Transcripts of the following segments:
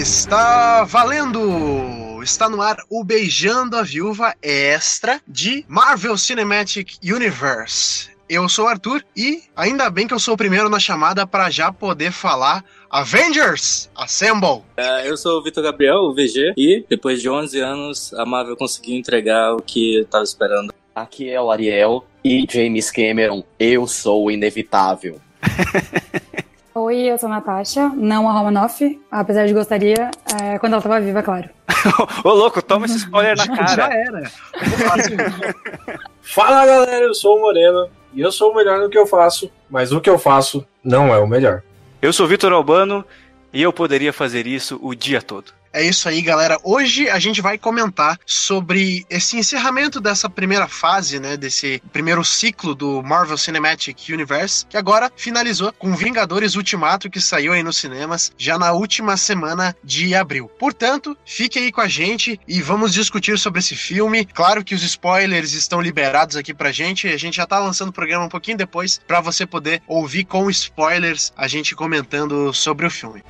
está valendo! Está no ar o Beijando a Viúva Extra de Marvel Cinematic Universe. Eu sou o Arthur e ainda bem que eu sou o primeiro na chamada para já poder falar Avengers Assemble! Uh, eu sou o Vitor Gabriel, o VG, e depois de 11 anos a Marvel conseguiu entregar o que eu tava esperando. Aqui é o Ariel e James Cameron, eu sou o inevitável. Oi, eu sou a Natasha, não a Romanoff, apesar de gostaria, é, quando ela tava viva, claro. Ô louco, toma esse spoiler na cara. Já era. Fala galera, eu sou o Moreno e eu sou o melhor no que eu faço, mas o que eu faço não é o melhor. Eu sou Vitor Albano e eu poderia fazer isso o dia todo. É isso aí, galera. Hoje a gente vai comentar sobre esse encerramento dessa primeira fase, né? Desse primeiro ciclo do Marvel Cinematic Universe, que agora finalizou com Vingadores Ultimato, que saiu aí nos cinemas já na última semana de abril. Portanto, fique aí com a gente e vamos discutir sobre esse filme. Claro que os spoilers estão liberados aqui pra gente. A gente já tá lançando o programa um pouquinho depois para você poder ouvir com spoilers a gente comentando sobre o filme.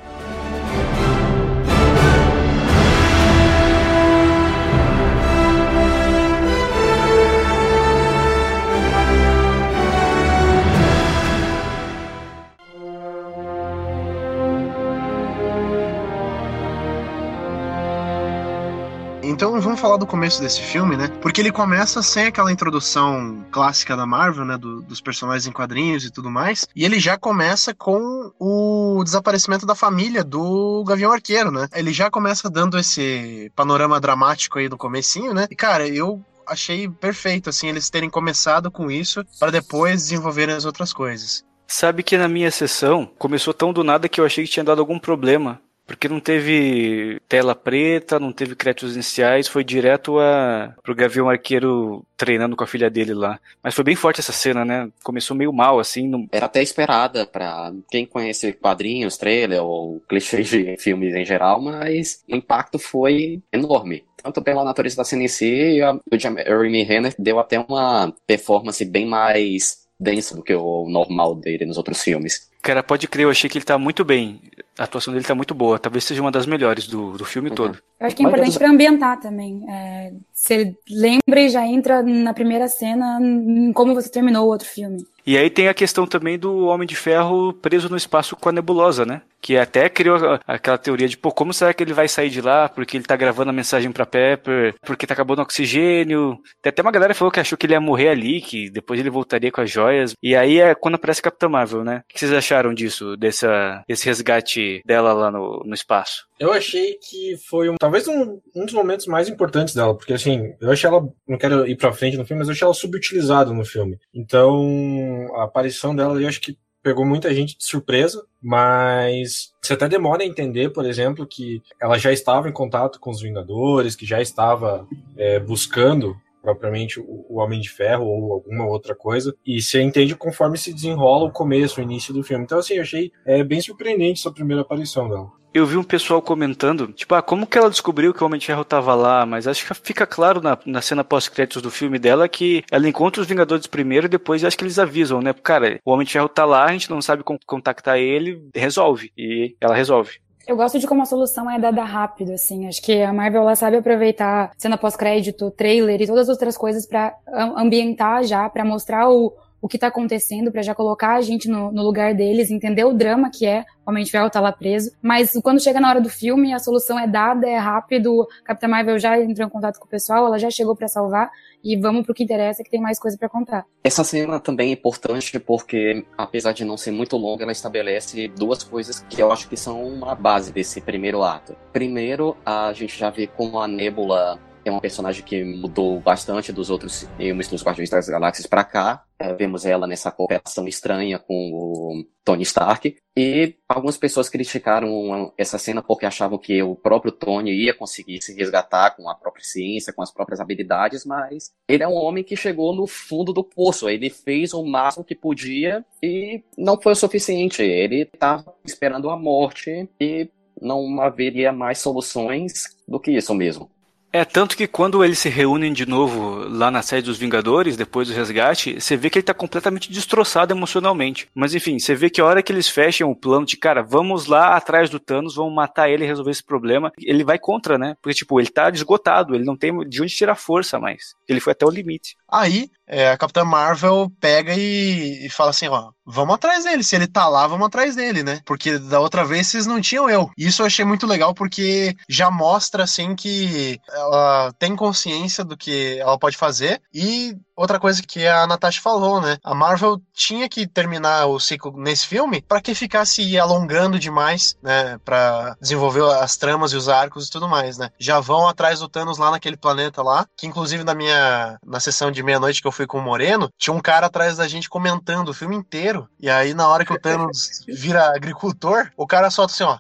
Então vamos falar do começo desse filme, né? Porque ele começa sem aquela introdução clássica da Marvel, né? Do, dos personagens em quadrinhos e tudo mais. E ele já começa com o desaparecimento da família do Gavião Arqueiro, né? Ele já começa dando esse panorama dramático aí do comecinho, né? E cara, eu achei perfeito, assim, eles terem começado com isso para depois desenvolverem as outras coisas. Sabe que na minha sessão começou tão do nada que eu achei que tinha dado algum problema. Porque não teve tela preta, não teve créditos iniciais, foi direto a, pro Gavião Arqueiro treinando com a filha dele lá. Mas foi bem forte essa cena, né? Começou meio mal, assim. Não... Era até esperada pra quem conhece quadrinhos, trailer ou clichês de filmes em geral, mas o impacto foi enorme tanto pela natureza da CNC e a, o Jeremy Renner deu até uma performance bem mais densa do que o normal dele nos outros filmes. Cara, pode crer, eu achei que ele tá muito bem. A atuação dele tá muito boa. Talvez seja uma das melhores do, do filme uhum. todo. Eu acho que é importante para ambientar também. É, você lembra e já entra na primeira cena em como você terminou o outro filme. E aí tem a questão também do Homem de Ferro preso no espaço com a nebulosa, né? Que até criou aquela teoria de, pô, como será que ele vai sair de lá? Porque ele tá gravando a mensagem pra Pepper, porque tá acabando o oxigênio. Tem até uma galera que falou que achou que ele ia morrer ali, que depois ele voltaria com as joias. E aí é quando aparece Capitã Marvel, né? O que vocês acharam disso, dessa, desse resgate dela lá no, no espaço? Eu achei que foi um, talvez um, um dos momentos mais importantes dela, porque assim, eu achei ela, não quero ir pra frente no filme, mas eu achei ela subutilizada no filme. Então, a aparição dela eu acho que pegou muita gente de surpresa, mas você até demora a entender, por exemplo, que ela já estava em contato com os Vingadores, que já estava é, buscando propriamente o, Homem de Ferro ou alguma outra coisa, e você entende conforme se desenrola o começo, o início do filme. Então, assim, achei é, bem surpreendente essa primeira aparição dela. Eu vi um pessoal comentando, tipo, ah, como que ela descobriu que o Homem de Ferro tava lá? Mas acho que fica claro na, na cena pós-créditos do filme dela que ela encontra os Vingadores primeiro e depois acho que eles avisam, né? Cara, o Homem de Ferro tá lá, a gente não sabe como contactar ele, resolve. E ela resolve. Eu gosto de como a solução é dada rápido, assim. Acho que a Marvel ela sabe aproveitar cena pós-crédito, trailer e todas as outras coisas para ambientar já, para mostrar o, o que está acontecendo, para já colocar a gente no, no, lugar deles, entender o drama que é o Homem de Ferro tá lá preso. Mas quando chega na hora do filme, a solução é dada, é rápido. A Capitã Marvel já entrou em contato com o pessoal, ela já chegou para salvar e vamos pro que interessa, que tem mais coisa para contar. Essa cena também é importante porque, apesar de não ser muito longa, ela estabelece duas coisas que eu acho que são a base desse primeiro ato. Primeiro, a gente já vê como a Nebula é uma personagem que mudou bastante dos outros filmes dos Guardiões das Galáxias para cá. É, vemos ela nessa cooperação estranha com o Tony Stark. E algumas pessoas criticaram essa cena porque achavam que o próprio Tony ia conseguir se resgatar com a própria ciência, com as próprias habilidades, mas ele é um homem que chegou no fundo do poço. Ele fez o máximo que podia e não foi o suficiente. Ele estava esperando a morte e não haveria mais soluções do que isso mesmo. É, tanto que quando eles se reúnem de novo lá na sede dos Vingadores, depois do resgate, você vê que ele tá completamente destroçado emocionalmente. Mas enfim, você vê que a hora que eles fecham o plano de, cara, vamos lá atrás do Thanos, vamos matar ele e resolver esse problema, ele vai contra, né? Porque, tipo, ele tá esgotado, ele não tem de onde tirar força mais. Ele foi até o limite. Aí, é, a Capitã Marvel pega e, e, fala assim, ó, vamos atrás dele, se ele tá lá, vamos atrás dele, né? Porque da outra vez vocês não tinham eu. Isso eu achei muito legal porque já mostra, assim, que ela tem consciência do que ela pode fazer e outra coisa que a Natasha falou, né? A Marvel tinha que terminar o ciclo nesse filme para que ficasse alongando demais, né? Para desenvolver as tramas e os arcos e tudo mais, né? Já vão atrás do Thanos lá naquele planeta lá, que inclusive na minha na sessão de meia-noite que eu fui com o Moreno, tinha um cara atrás da gente comentando o filme inteiro. E aí na hora que o Thanos vira agricultor, o cara solta assim, ó,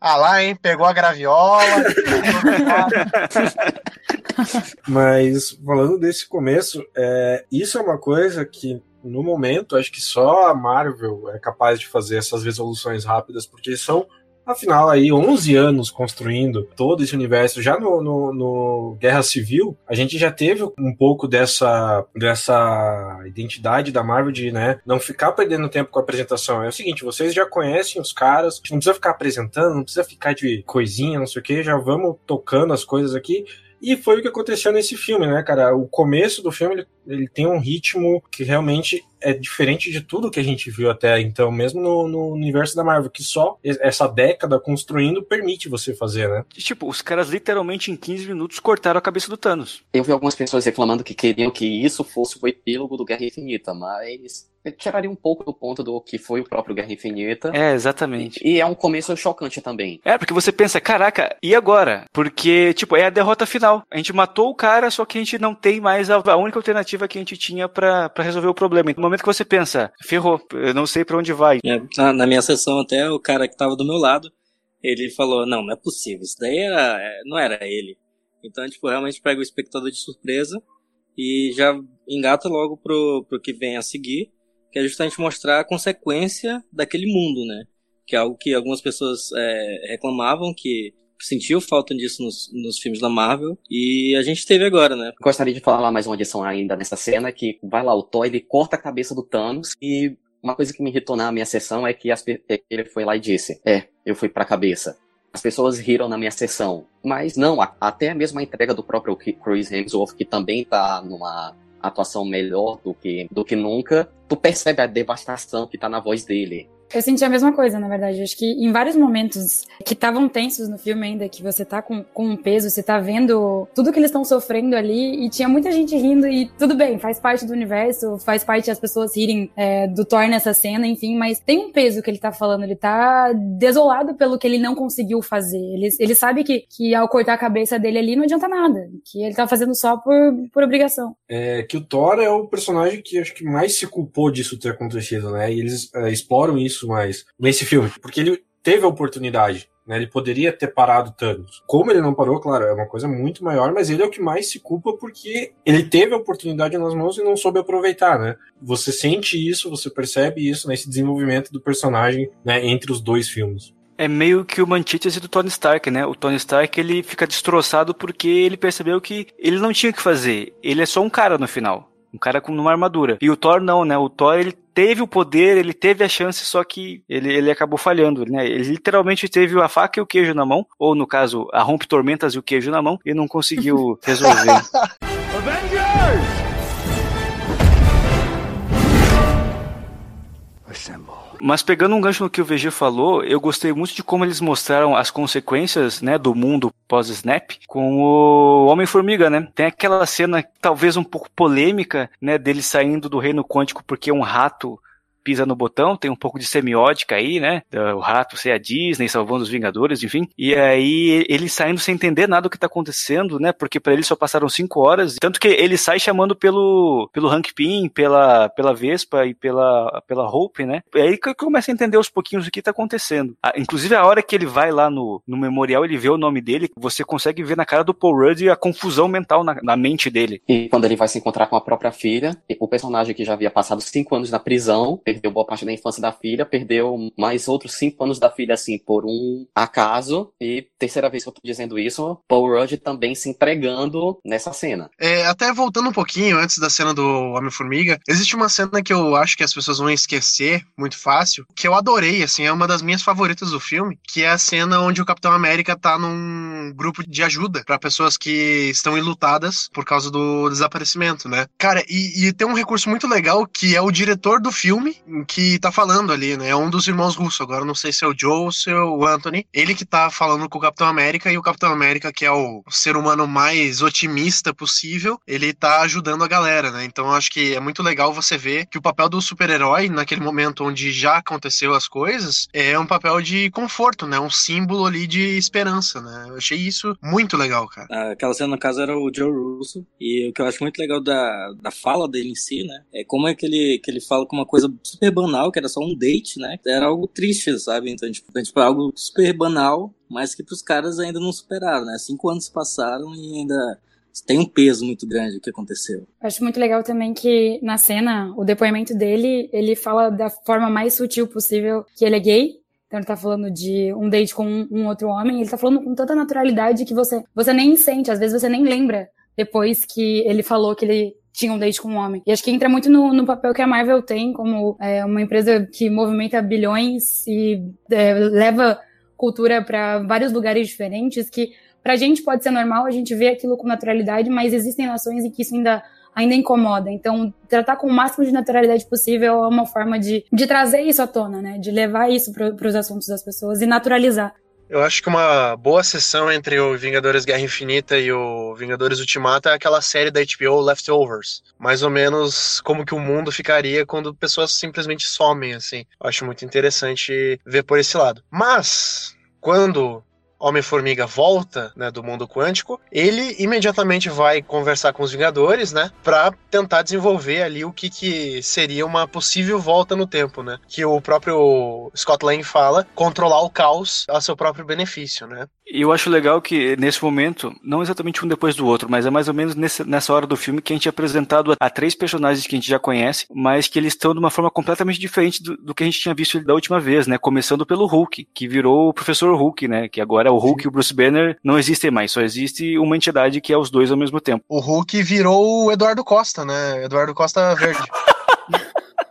ah lá, hein? Pegou a graviola. Mas falando desse começo, é, isso é uma coisa que no momento acho que só a Marvel é capaz de fazer essas resoluções rápidas, porque são Afinal, aí, 11 anos construindo todo esse universo, já no, no, no, Guerra Civil, a gente já teve um pouco dessa, dessa identidade da Marvel de né, não ficar perdendo tempo com a apresentação. É o seguinte, vocês já conhecem os caras, não precisa ficar apresentando, não precisa ficar de coisinha, não sei o que, já vamos tocando as coisas aqui e foi o que aconteceu nesse filme, né, cara? O começo do filme ele, ele tem um ritmo que realmente é diferente de tudo que a gente viu até então, mesmo no, no, universo da Marvel, que só essa década construindo permite você fazer, né? Tipo, os caras literalmente em 15 minutos cortaram a cabeça do Thanos. Eu vi algumas pessoas reclamando que queriam que isso fosse o epílogo do Guerra Infinita, mas tiraria um pouco do ponto do que foi o próprio Guerra Infinita. É, exatamente. E, e, é um começo chocante também. É, porque você pensa, caraca, e agora? Porque, tipo, é a derrota final. A gente matou o cara, só que a gente não tem mais a, a única alternativa que a gente tinha para resolver o problema. No momento que você pensa, ferrou, eu não sei para onde vai. É, na, na, minha sessão até, o cara que tava do meu lado, ele falou, não, não é possível, isso daí era, é, não era ele. Então, tipo, realmente pega o espectador de surpresa e já engata logo pro, pro que vem a seguir que é justamente mostrar a consequência daquele mundo, né? Que é algo que algumas pessoas é, reclamavam, que sentiu falta disso nos, nos, filmes da Marvel e a gente teve agora, né? Gostaria de falar mais uma adição ainda nessa cena que vai lá o Thor, ele corta a cabeça do Thanos e uma coisa que me irritou na minha sessão é que as, ele foi lá e disse: "É, eu fui para a cabeça". As pessoas riram na minha sessão, mas não, até mesmo a entrega do próprio Chris Hemsworth que também tá numa atuação melhor do que, do que nunca, tu percebe a devastação que tá na voz dele. Eu senti a mesma coisa, na verdade. Acho que em vários momentos que estavam tensos no filme ainda, que você tá com, com um peso, você tá vendo tudo que eles estão sofrendo ali, e tinha muita gente rindo, e tudo bem, faz parte do universo, faz parte as pessoas rirem é, do Thor nessa cena, enfim, mas tem um peso que ele tá falando, ele tá desolado pelo que ele não conseguiu fazer. Ele, ele sabe que, que ao cortar a cabeça dele ali não adianta nada, que ele tá fazendo só por, por obrigação. É que o Thor é o personagem que acho que mais se culpou disso ter acontecido, né? E eles é, exploram isso mais nesse filme, porque ele teve a oportunidade. Né, ele poderia ter parado Thanos. Como ele não parou, claro, é uma coisa muito maior, mas ele é o que mais se culpa porque ele teve a oportunidade nas mãos e não soube aproveitar, né? Você sente isso, você percebe isso nesse desenvolvimento do personagem, né, entre os dois filmes. É meio que uma antítese do Tony Stark, né? O Tony Stark ele fica destroçado porque ele percebeu que ele não tinha o que fazer. Ele é só um cara no final. Um cara com uma armadura. E o Thor não, né? O Thor ele teve o poder, ele teve a chance, só que ele, ele acabou falhando, né? Ele literalmente teve a faca e o queijo na mão, ou no caso, a rompe tormentas e o queijo na mão, e não conseguiu resolver. Avengers! Assemble. Mas pegando um gancho no que o VG falou, eu gostei muito de como eles mostraram as consequências, né, do mundo pós-Snap com o Homem-Formiga, né? Tem aquela cena talvez um pouco polêmica, né, dele saindo do reino quântico porque um rato pisa no botão, tem um pouco de semiótica aí, né? O rato ser a Disney, salvando os Vingadores, enfim. E aí ele saindo sem entender nada do que tá acontecendo, né? Porque para ele só passaram cinco horas. Tanto que ele sai chamando pelo, pelo Hank Pym, pela, pela Vespa e pela, pela Hope, né? E aí que começa a entender aos pouquinhos o que tá acontecendo. Ah, inclusive, a hora que ele vai lá no, no memorial, ele vê o nome dele, você consegue ver na cara do Paul Rudd a confusão mental na, na mente dele. E quando ele vai se encontrar com a própria filha, o personagem que já havia passado cinco anos na prisão, ele perdeu boa parte da infância da filha, perdeu mais outros cinco anos da filha, assim, por um acaso. E terceira vez que eu tô dizendo isso, Paul Rudd também se entregando nessa cena. É, até voltando um pouquinho antes da cena do Homem-Formiga, existe uma cena que eu acho que as pessoas vão esquecer muito fácil, que eu adorei, assim, é uma das minhas favoritas do filme, que é a cena onde o Capitão América tá num grupo de ajuda para pessoas que estão enlutadas por causa do desaparecimento, né? Cara, e, e tem um recurso muito legal que é o diretor do filme que tá falando ali, né? É um dos irmãos russos, agora não sei se é o Joe ou se é o Anthony. Ele que tá falando com o Capitão América e o Capitão América, que é o ser humano mais otimista possível, ele tá ajudando a galera, né? Então acho que é muito legal você ver que o papel do super-herói, naquele momento onde já aconteceu as coisas, é um papel de conforto, né? Um símbolo ali de esperança, né? Eu achei isso muito legal, cara. Ah, aquela cena, no caso, era o Joe Russo. E o que eu acho muito legal da, da fala dele em si, né? É como é que ele, que ele fala com uma coisa super banal, que era só um date, né? Era algo triste, sabe? Então, tipo, tipo algo super banal, mas que pros caras ainda não superaram, né? Cinco anos passaram e ainda tem um peso muito grande o que aconteceu. Acho muito legal também que na cena, o depoimento dele, ele fala da forma mais sutil possível que ele é gay. Então ele tá falando de um date com um, um outro homem, ele tá falando com tanta naturalidade que você, você nem sente, às vezes você nem lembra depois que ele falou que ele tinha um date com um homem. E acho que entra muito no, no papel que a Marvel tem como é, uma empresa que movimenta bilhões e é, leva cultura para vários lugares diferentes que Pra gente pode ser normal, a gente vê aquilo com naturalidade, mas existem nações em que isso ainda ainda incomoda. Então, tratar com o máximo de naturalidade possível é uma forma de, de trazer isso à tona, né? De levar isso para os assuntos das pessoas e naturalizar. Eu acho que uma boa sessão entre o Vingadores Guerra Infinita e o Vingadores Ultimato é aquela série da HBO Leftovers. Mais ou menos como que o mundo ficaria quando pessoas simplesmente somem, assim. Eu acho muito interessante ver por esse lado. Mas, quando Homem-Formiga volta, né, do mundo quântico, ele imediatamente vai conversar com os Vingadores, né, para tentar desenvolver ali o que, que seria uma possível volta no tempo, né, que o próprio Scott Lang fala, controlar o caos a seu próprio benefício, né. E eu acho legal que nesse momento, não exatamente um depois do outro, mas é mais ou menos nesse, nessa hora do filme que a gente é apresentado a, a, três personagens que a gente já conhece, mas que eles estão de uma forma completamente diferente do, do que a gente tinha visto da última vez, né? Começando pelo Hulk, que virou o Professor Hulk, né? Que agora o Hulk Sim. e o Bruce Banner não existem mais, só existe uma entidade que é os dois ao mesmo tempo. O Hulk virou o Eduardo Costa, né? Eduardo Costa Verde.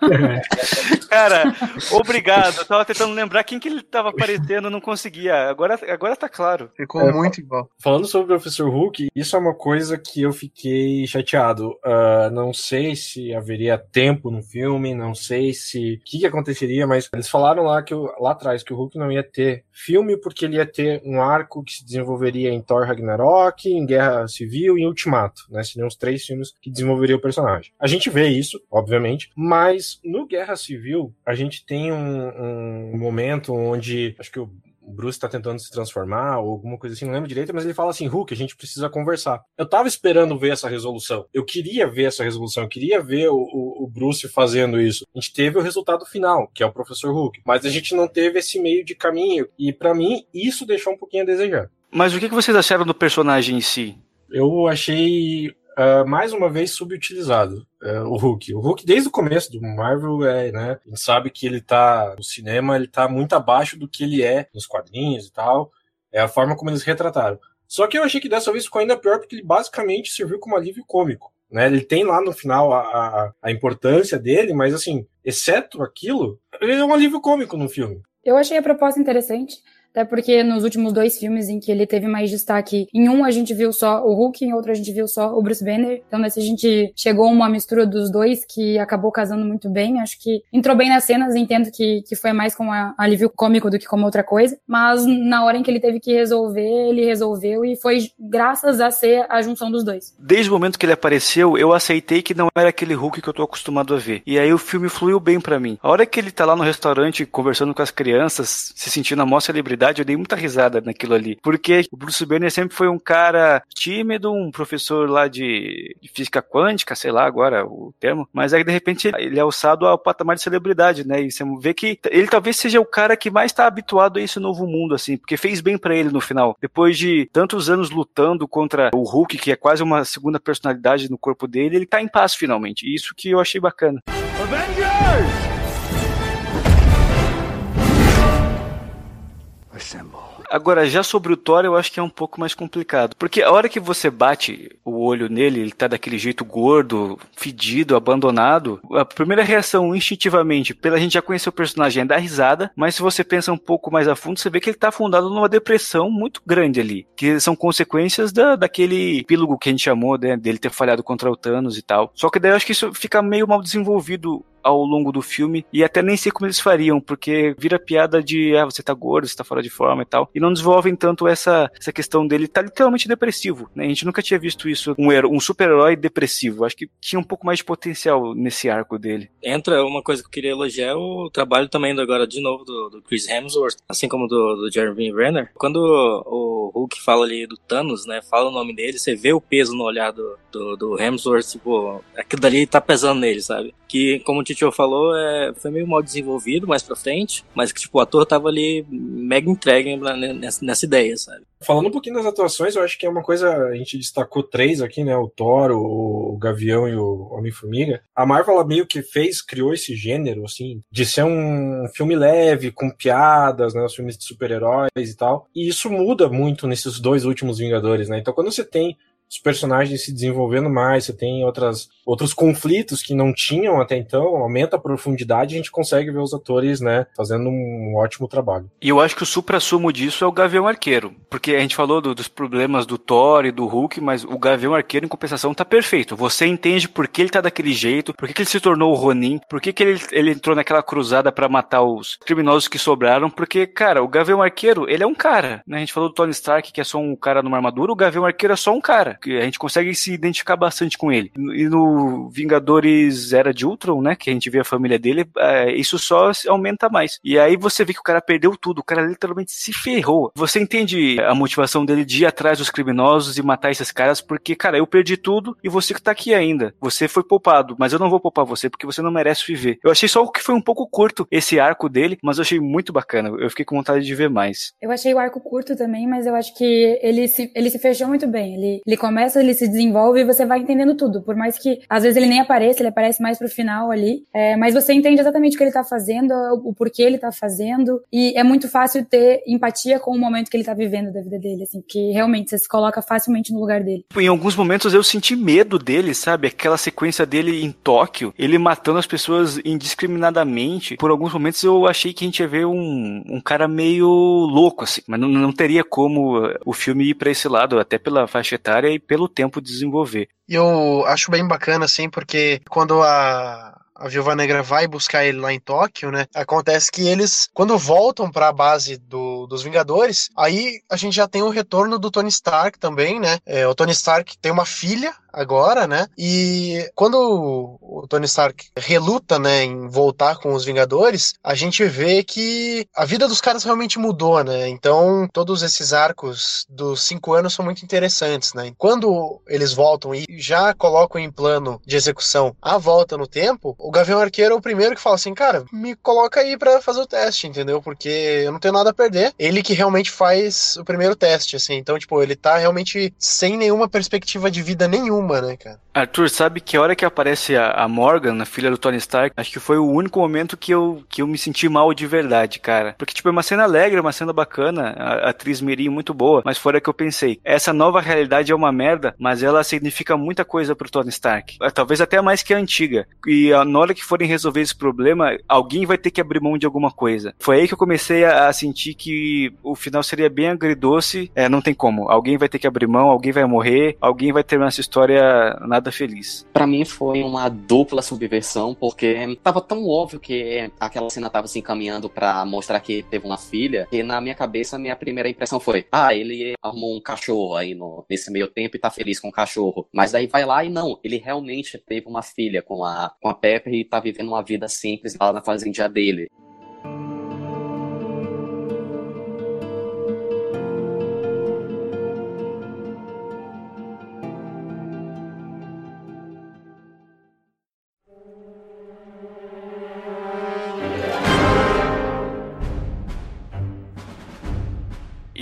Cara, obrigado. Eu tava tentando lembrar quem que ele tava aparecendo, não conseguia. Agora, agora tá claro. Ficou é, muito igual. Falando sobre o Professor Hulk, isso é uma coisa que eu fiquei chateado. Uh, não sei se haveria tempo no filme, não sei se o que, que, aconteceria, mas eles falaram lá que lá atrás que o Hulk não ia ter filme porque ele ia ter um arco que se desenvolveria em Thor Ragnarok, em Guerra Civil e em Ultimato, né? Seriam os três filmes que desenvolveriam o personagem. A gente vê isso, obviamente, mas no Guerra Civil a gente tem um, um momento onde acho que o Bruce tá tentando se transformar, ou alguma coisa assim, não lembro direito, mas ele fala assim: Hulk, a gente precisa conversar. Eu tava esperando ver essa resolução. Eu queria ver essa resolução, eu queria ver o, o, o, Bruce fazendo isso. A gente teve o resultado final, que é o Professor Hulk, mas a gente não teve esse meio de caminho. E para mim, isso deixou um pouquinho a desejar. Mas o que vocês acharam do personagem em si? Eu achei uh, mais uma vez subutilizado. Uh, o Hulk. O Hulk, desde o começo do Marvel, é, né? A gente sabe que ele tá no cinema, ele tá muito abaixo do que ele é nos quadrinhos e tal. É a forma como eles retrataram. Só que eu achei que dessa vez ficou ainda pior, porque ele basicamente serviu como alívio cômico. Né? Ele tem lá no final a, a, a importância dele, mas assim, exceto aquilo, ele é um alívio cômico no filme. Eu achei a proposta interessante. Até porque nos últimos dois filmes em que ele teve mais destaque, em um a gente viu só o Hulk, em outro a gente viu só o Bruce Banner. Então nesse a gente chegou a uma mistura dos dois que acabou casando muito bem. Acho que entrou bem nas cenas, entendo que, que foi mais com a, alívio cômico do que como outra coisa. Mas na hora em que ele teve que resolver, ele resolveu e foi graças a ser a junção dos dois. Desde o momento que ele apareceu, eu aceitei que não era aquele Hulk que eu tô acostumado a ver. E aí o filme fluiu bem para mim. A hora que ele tá lá no restaurante conversando com as crianças, se sentindo a maior celebridade, eu dei muita risada naquilo ali. Porque o Bruce Banner sempre foi um cara tímido, um professor lá de, de física quântica, sei lá agora o termo, mas aí de repente ele é alçado ao patamar de celebridade, né? E você vê que ele talvez seja o cara que mais está habituado a esse novo mundo, assim, porque fez bem para ele no final. Depois de tantos anos lutando contra o Hulk, que é quase uma segunda personalidade no corpo dele, ele tá em paz finalmente. Isso que eu achei bacana. Avengers! Agora, já sobre o Thor, eu acho que é um pouco mais complicado. Porque a hora que você bate o olho nele, ele tá daquele jeito gordo, fedido, abandonado. A primeira reação, instintivamente, pela gente já conhecer o personagem, é dar risada. Mas se você pensa um pouco mais a fundo, você vê que ele tá afundado numa depressão muito grande ali. Que são consequências da, daquele epílogo que a gente chamou, né, dele ter falhado contra o Thanos e tal. Só que daí eu acho que isso fica meio mal desenvolvido ao longo do filme e até nem sei como eles fariam, porque vira piada de ah, você tá gordo, você tá fora de forma e tal. E não desenvolvem tanto essa, essa questão dele tá literalmente depressivo, né? A gente nunca tinha visto isso, um, um super-herói depressivo. Acho que tinha um pouco mais de potencial nesse arco dele. Entra uma coisa que eu queria elogiar é o trabalho também do, agora de novo do, do Chris Hemsworth, assim como do, do Jeremy Renner. Quando o, o Hulk fala ali do Thanos, né? Fala o nome dele, você vê o peso no olhar do, do, do Hemsworth, tipo, aquilo dali tá pesando nele, sabe? Que, como o Tio falou, é, foi meio mal desenvolvido mais pra frente, mas que, tipo, o ator tava ali mega entregue nessa, nessa ideia, sabe? Falando um pouquinho das atuações, eu acho que é uma coisa, a gente destacou três aqui, né? O Thor, o, Gavião e o Homem-Formiga. A Marvel, meio que fez, criou esse gênero, assim, de ser um filme leve, com piadas, né? Os filmes de super-heróis e tal. E isso muda muito nesses dois últimos Vingadores, né? Então, quando você tem os personagens se desenvolvendo mais, você tem outras, outros conflitos que não tinham até então, aumenta a profundidade, a gente consegue ver os atores, né, fazendo um ótimo trabalho. E eu acho que o supra-sumo disso é o Gavião Arqueiro, porque a gente falou do, dos problemas do Thor e do Hulk, mas o Gavião Arqueiro, em compensação, tá perfeito. Você entende por que ele tá daquele jeito, por que, que ele se tornou o Ronin, por que, que ele, ele entrou naquela cruzada para matar os criminosos que sobraram, porque, cara, o Gavião Arqueiro, ele é um cara, né? A gente falou do Tony Stark, que é só um cara numa armadura, o Gavião Arqueiro é só um cara que a gente consegue se identificar bastante com ele. E no Vingadores Era de Ultron, né, que a gente vê a família dele, é, isso só aumenta mais. E aí você vê que o cara perdeu tudo, o cara literalmente se ferrou. Você entende a motivação dele de ir atrás dos criminosos e matar esses caras, porque, cara, eu perdi tudo e você que tá aqui ainda. Você foi poupado, mas eu não vou poupar você porque você não merece viver. Eu achei só que foi um pouco curto esse arco dele, mas eu achei muito bacana. Eu fiquei com vontade de ver mais. Eu achei o arco curto também, mas eu acho que ele se, ele se fechou muito bem. Ele, ele começa, ele se desenvolve e você vai entendendo tudo. Por mais que às vezes ele nem apareça, ele aparece mais pro final ali. É, mas você entende exatamente o que ele tá fazendo, o, porquê ele tá fazendo. E é muito fácil ter empatia com o momento que ele tá vivendo da vida dele, assim, que realmente você se coloca facilmente no lugar dele. Em alguns momentos eu senti medo dele, sabe? Aquela sequência dele em Tóquio, ele matando as pessoas indiscriminadamente. Por alguns momentos eu achei que a gente ia ver um, um cara meio louco, assim. Mas não, não teria como o filme ir para esse lado, até pela faixa etária e pelo tempo tempo de desenvolver. Eu acho bem bacana, assim, porque quando a, a Viúva Negra vai buscar ele lá em Tóquio, né? Acontece que eles, quando voltam para a base do, dos Vingadores, aí a gente já tem o retorno do Tony Stark também, né? É, o Tony Stark tem uma filha, agora, né? E quando o Tony Stark reluta, né, em voltar com os Vingadores, a gente vê que a vida dos caras realmente mudou, né? Então, todos esses arcos dos cinco anos são muito interessantes, né? Quando eles voltam e já colocam em plano de execução a volta no tempo, o Gavião Arqueiro é o primeiro que fala assim, cara, me coloca aí para fazer o teste, entendeu? Porque eu não tenho nada a perder. Ele que realmente faz o primeiro teste, assim. Então, tipo, ele tá realmente sem nenhuma perspectiva de vida nenhuma nenhuma, né, cara? Arthur, sabe que a hora que aparece a, a Morgan, a filha do Tony Stark, acho que foi o único momento que eu, que eu me senti mal de verdade, cara. Porque, tipo, é uma cena alegre, uma cena bacana, a, a atriz Mirim muito boa, mas fora que eu pensei, essa nova realidade é uma merda, mas ela significa muita coisa pro Tony Stark. É, talvez até mais que a antiga. E na hora que forem resolver esse problema, alguém vai ter que abrir mão de alguma coisa. Foi aí que eu comecei a, a sentir que o final seria bem agridoce. É, não tem como. Alguém vai ter que abrir mão, alguém vai morrer, alguém vai terminar essa história nada feliz. Para mim foi uma dupla subversão, porque tava tão óbvio que aquela cena tava se encaminhando para mostrar que teve uma filha, que na minha cabeça minha primeira impressão foi: ah, ele arrumou um cachorro aí no, nesse meio tempo e tá feliz com o cachorro. Mas daí vai lá e não, ele realmente teve uma filha com a, com a Pepper e tá vivendo uma vida simples lá na fazenda dele.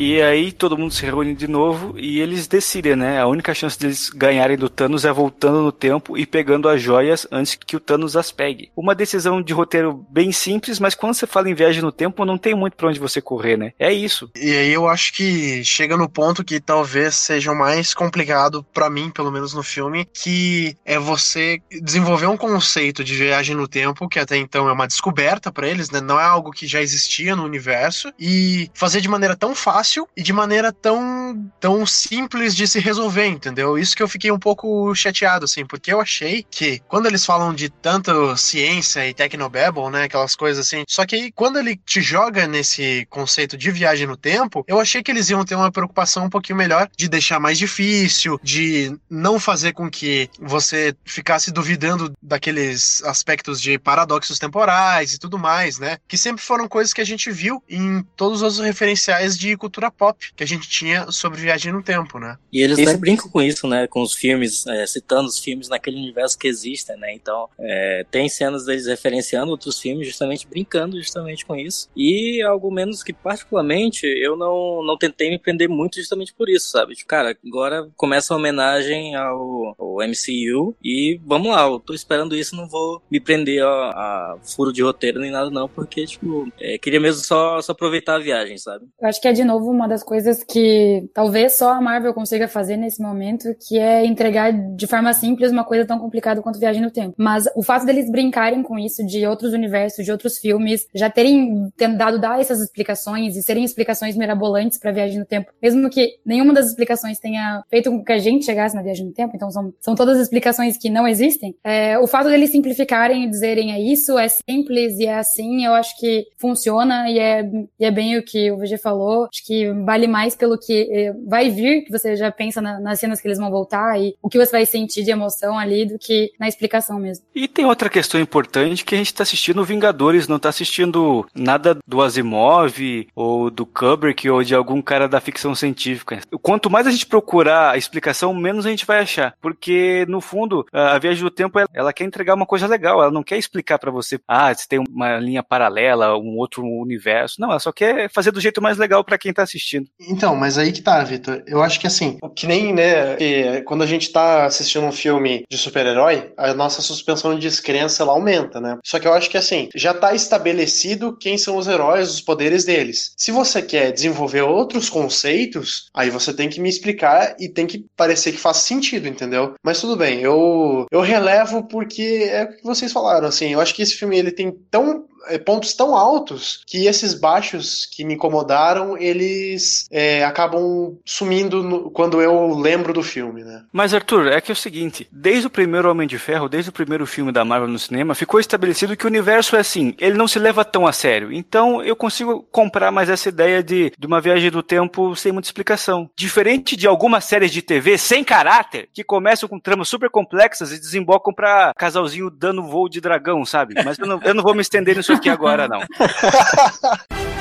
E aí todo mundo se reúne de novo e eles decidem, né? A única chance deles ganharem do Thanos é voltando no tempo e pegando as joias antes que o Thanos as pegue. Uma decisão de roteiro bem simples, mas quando você fala em viagem no tempo, não tem muito para onde você correr, né? É isso. E aí eu acho que chega no ponto que talvez seja o mais complicado para mim, pelo menos no filme, que é você desenvolver um conceito de viagem no tempo que até então é uma descoberta para eles, né? Não é algo que já existia no universo e fazer de maneira tão fácil e de maneira tão tão simples de se resolver, entendeu? Isso que eu fiquei um pouco chateado assim, porque eu achei que quando eles falam de tanto ciência e technobabble, né, aquelas coisas assim, só que aí, quando ele te joga nesse conceito de viagem no tempo, eu achei que eles iam ter uma preocupação um pouquinho melhor de deixar mais difícil, de não fazer com que você ficasse duvidando daqueles aspectos de paradoxos temporais e tudo mais, né? Que sempre foram coisas que a gente viu em todos os referenciais de cultura pop que a gente tinha sobre viagem no tempo, né? E eles até brincam com isso, né? Com os filmes, é, citando os filmes naquele universo que existem, né? Então, é, tem cenas deles referenciando outros filmes, justamente brincando justamente com isso. E algo menos que, particularmente, eu não, não tentei me prender muito justamente por isso, sabe? Tipo, cara, agora começa a homenagem ao, ao MCU e vamos lá, eu tô esperando isso, não vou me prender a, a furo de roteiro nem nada não, porque, tipo, é, queria mesmo só, só aproveitar a viagem, sabe? Eu acho que é, de novo, uma das coisas que talvez só a Marvel consiga fazer nesse momento, que é entregar de forma simples uma coisa tão complicada quanto viagem no tempo. Mas o fato deles brincarem com isso de outros universos, de outros filmes, já terem tentado dar essas explicações e serem explicações mirabolantes para viagem no tempo, mesmo que nenhuma das explicações tenha feito com que a gente chegasse na viagem no tempo, então são, são todas explicações que não existem, é, o fato deles simplificarem e dizerem é isso, é simples e é assim, eu acho que funciona e é, e é bem o que o VG falou, acho que vale mais pelo que é, vai vir, que você já pensa na, nas cenas que eles vão voltar e o que você vai sentir de emoção ali do que na explicação mesmo. E tem outra questão importante que a gente está assistindo Vingadores, não está assistindo nada do Asimov ou do Kubrick ou de algum cara da ficção científica. Quanto mais a gente procurar a explicação, menos a gente vai achar, porque no fundo a viagem do tempo ela quer entregar uma coisa legal, ela não quer explicar para você, ah, você tem uma linha paralela, um outro universo. Não, ela só quer fazer do jeito mais legal para quem tá assistindo. Então, mas aí que tá, Vitor. Eu acho que assim, que nem, né, que quando a gente tá assistindo um filme de super-herói, a nossa suspensão de descrença ela aumenta, né? Só que eu acho que assim, já tá estabelecido quem são os heróis, os poderes deles. Se você quer desenvolver outros conceitos, aí você tem que me explicar e tem que parecer que faz sentido, entendeu? Mas tudo bem, eu eu relevo porque é o que vocês falaram, assim, eu acho que esse filme ele tem tão pontos tão altos que esses baixos que me incomodaram, eles é, acabam sumindo no, quando eu lembro do filme, né? Mas Arthur, é que é o seguinte, desde o primeiro Homem de Ferro, desde o primeiro filme da Marvel no cinema, ficou estabelecido que o universo é assim, ele não se leva tão a sério. Então eu consigo comprar mais essa ideia de, de uma viagem do tempo sem muita explicação. Diferente de algumas séries de TV sem caráter, que começam com tramas super complexas e desembocam pra casalzinho dando voo de dragão, sabe? Mas eu não, eu não vou me estender nisso aqui agora, não.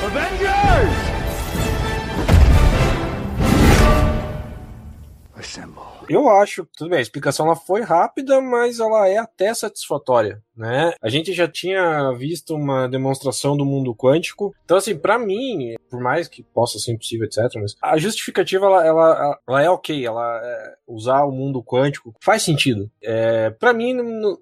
Avengers! Eu acho, tudo bem, a explicação ela foi rápida, mas ela é até satisfatória né? A gente já tinha visto uma demonstração do mundo quântico. Então, assim, para mim, por mais que possa ser impossível, etc., mas a justificativa, ela, ela, ela é ok. Ela é, usar o mundo quântico faz sentido. É, para mim,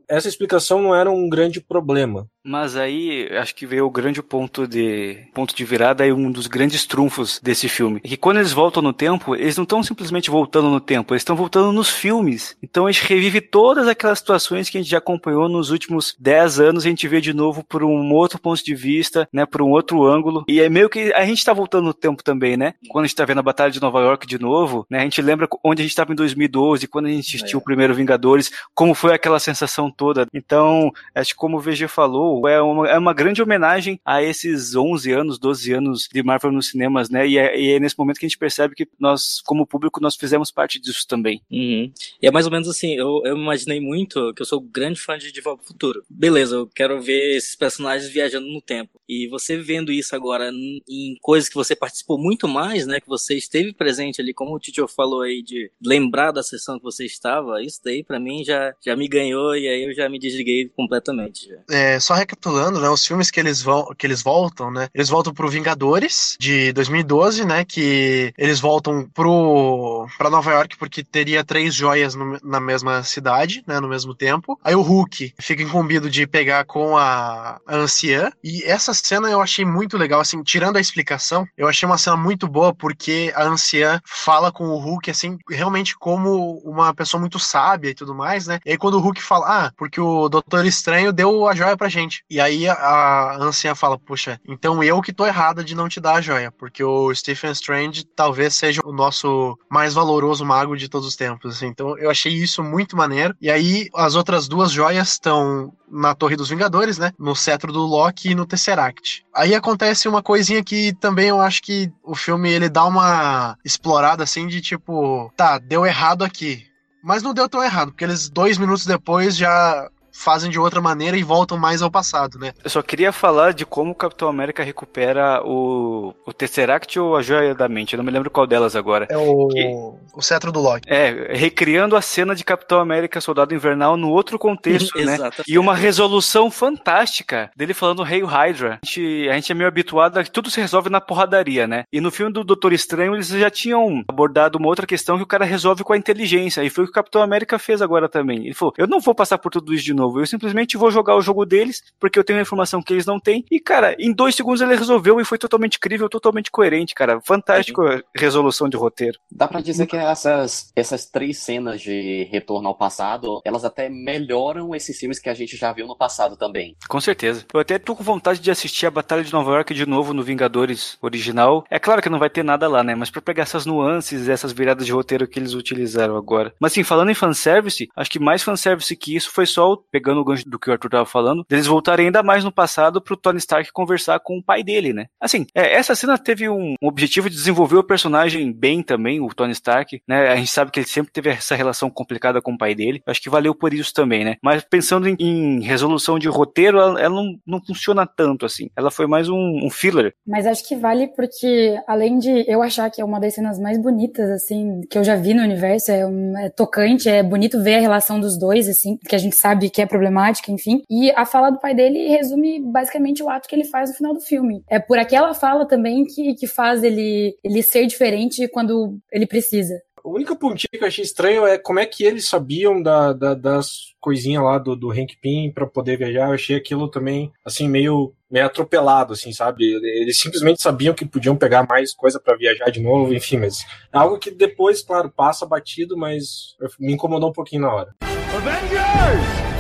essa explicação não era um grande problema. Mas aí, acho que veio o grande ponto de ponto de virada e um dos grandes trunfos desse filme. Que quando eles voltam no tempo, eles não estão simplesmente voltando no tempo, eles estão voltando nos filmes. Então a gente revive todas aquelas situações que a gente já acompanhou nos últimos últimos 10 anos a gente vê de novo por um outro ponto de vista, né, por um outro ângulo. E é meio que a gente tá voltando no tempo também, né? Quando a gente tá vendo a Batalha de Nova York de novo, né, a gente lembra onde a gente estava em 2012, quando a gente assistiu é. o primeiro Vingadores, como foi aquela sensação toda. Então, acho que como o VG falou, é uma, é uma grande homenagem a esses 11 anos, 12 anos de Marvel nos cinemas, né? E é, e é nesse momento que a gente percebe que nós, como público, nós fizemos parte disso também. Uhum. E é mais ou menos assim, eu, eu imaginei muito que eu sou grande fã de De Volta ao Futuro futuro. Beleza, eu quero ver esses personagens viajando no tempo. E você vendo isso agora em coisas que você participou muito mais, né? Que você esteve presente ali, como o Tito falou aí, de lembrar da sessão que você estava, isso daí para mim já, já me ganhou e aí eu já me desliguei completamente. Já. É, só recapitulando, né? Os filmes que eles vão, que eles voltam, né? Eles voltam pro Vingadores de 2012, né? Que eles voltam pro para Nova York porque teria três joias no, na mesma cidade, né? No mesmo tempo. Aí o Hulk fica incumbido de pegar com a, anciã e essa cena eu achei muito legal, assim, tirando a explicação, eu achei uma cena muito boa porque a anciã fala com o Hulk assim, realmente como uma pessoa muito sábia e tudo mais, né? E aí quando o Hulk fala, ah, porque o Doutor Estranho deu a joia pra gente. E aí a, anciã fala, puxa, então eu que tô errada de não te dar a joia, porque o Stephen Strange talvez seja o nosso mais valoroso mago de todos os tempos. Assim. Então eu achei isso muito maneiro. E aí as outras duas joias estão na Torre dos Vingadores, né? No cetro do Loki e no Tesseract. Aí acontece uma coisinha que também eu acho que o filme ele dá uma explorada assim de tipo, tá, deu errado aqui. Mas não deu tão errado, porque eles dois minutos depois já fazem de outra maneira e voltam mais ao passado, né? Eu só queria falar de como o Capitão América recupera o, o Tesseract ou a Joia da Mente. Eu não me lembro qual delas agora. É o, que... o cetro do Loki. É, recriando a cena de Capitão América Soldado Invernal no outro contexto, né? E uma resolução fantástica dele falando Hail Hydra. A gente, a gente é meio habituado a que tudo se resolve na porradaria, né? E no filme do Doutor Estranho eles já tinham abordado uma outra questão que o cara resolve com a inteligência. E foi o que o Capitão América fez agora também. Ele falou: Eu não vou passar por tudo isso de novo novo. Eu simplesmente vou jogar o jogo deles, porque eu tenho a informação que eles não têm. E, cara, em dois segundos ele resolveu e foi totalmente crível, totalmente coerente, cara. Fantástico a resolução de roteiro. Dá para dizer que essas, essas três cenas de retorno ao passado, elas até melhoram esses filmes que a gente já viu no passado também. Com certeza. Eu até tô com vontade de assistir a Batalha de Nova York de novo no Vingadores original. É claro que não vai ter nada lá, né? Mas pra pegar essas nuances, essas viradas de roteiro que eles utilizaram agora. Mas assim, falando em fanservice, acho que mais fanservice que isso foi só pegando o gancho do que o Arthur tava falando, deles voltarem ainda mais no passado pro Tony Stark conversar com o pai dele, né? Assim, é, essa cena teve um, um, objetivo de desenvolver o personagem bem também, o Tony Stark, né? A gente sabe que ele sempre teve essa relação complicada com o pai dele. Acho que valeu por isso também, né? Mas pensando em, em resolução de roteiro, ela, ela, não, não funciona tanto assim. Ela foi mais um, um filler. Mas acho que vale porque, além de eu achar que é uma das cenas mais bonitas, assim, que eu já vi no universo, é, é tocante, é bonito ver a relação dos dois, assim, que a gente sabe que é problemática, enfim. E a fala do pai dele resume basicamente o ato que ele faz no final do filme. É por aquela fala também que, que faz ele, ele ser diferente quando ele precisa. O único pontinho que eu achei estranho é como é que eles sabiam da, da das coisinhas lá do, do Hank Pym para poder viajar. Eu achei aquilo também, assim, meio, meio atropelado, assim, sabe? Eles simplesmente sabiam que podiam pegar mais coisa para viajar de novo, enfim, mas é algo que depois, claro, passa batido, mas me incomodou um pouquinho na hora. Avengers!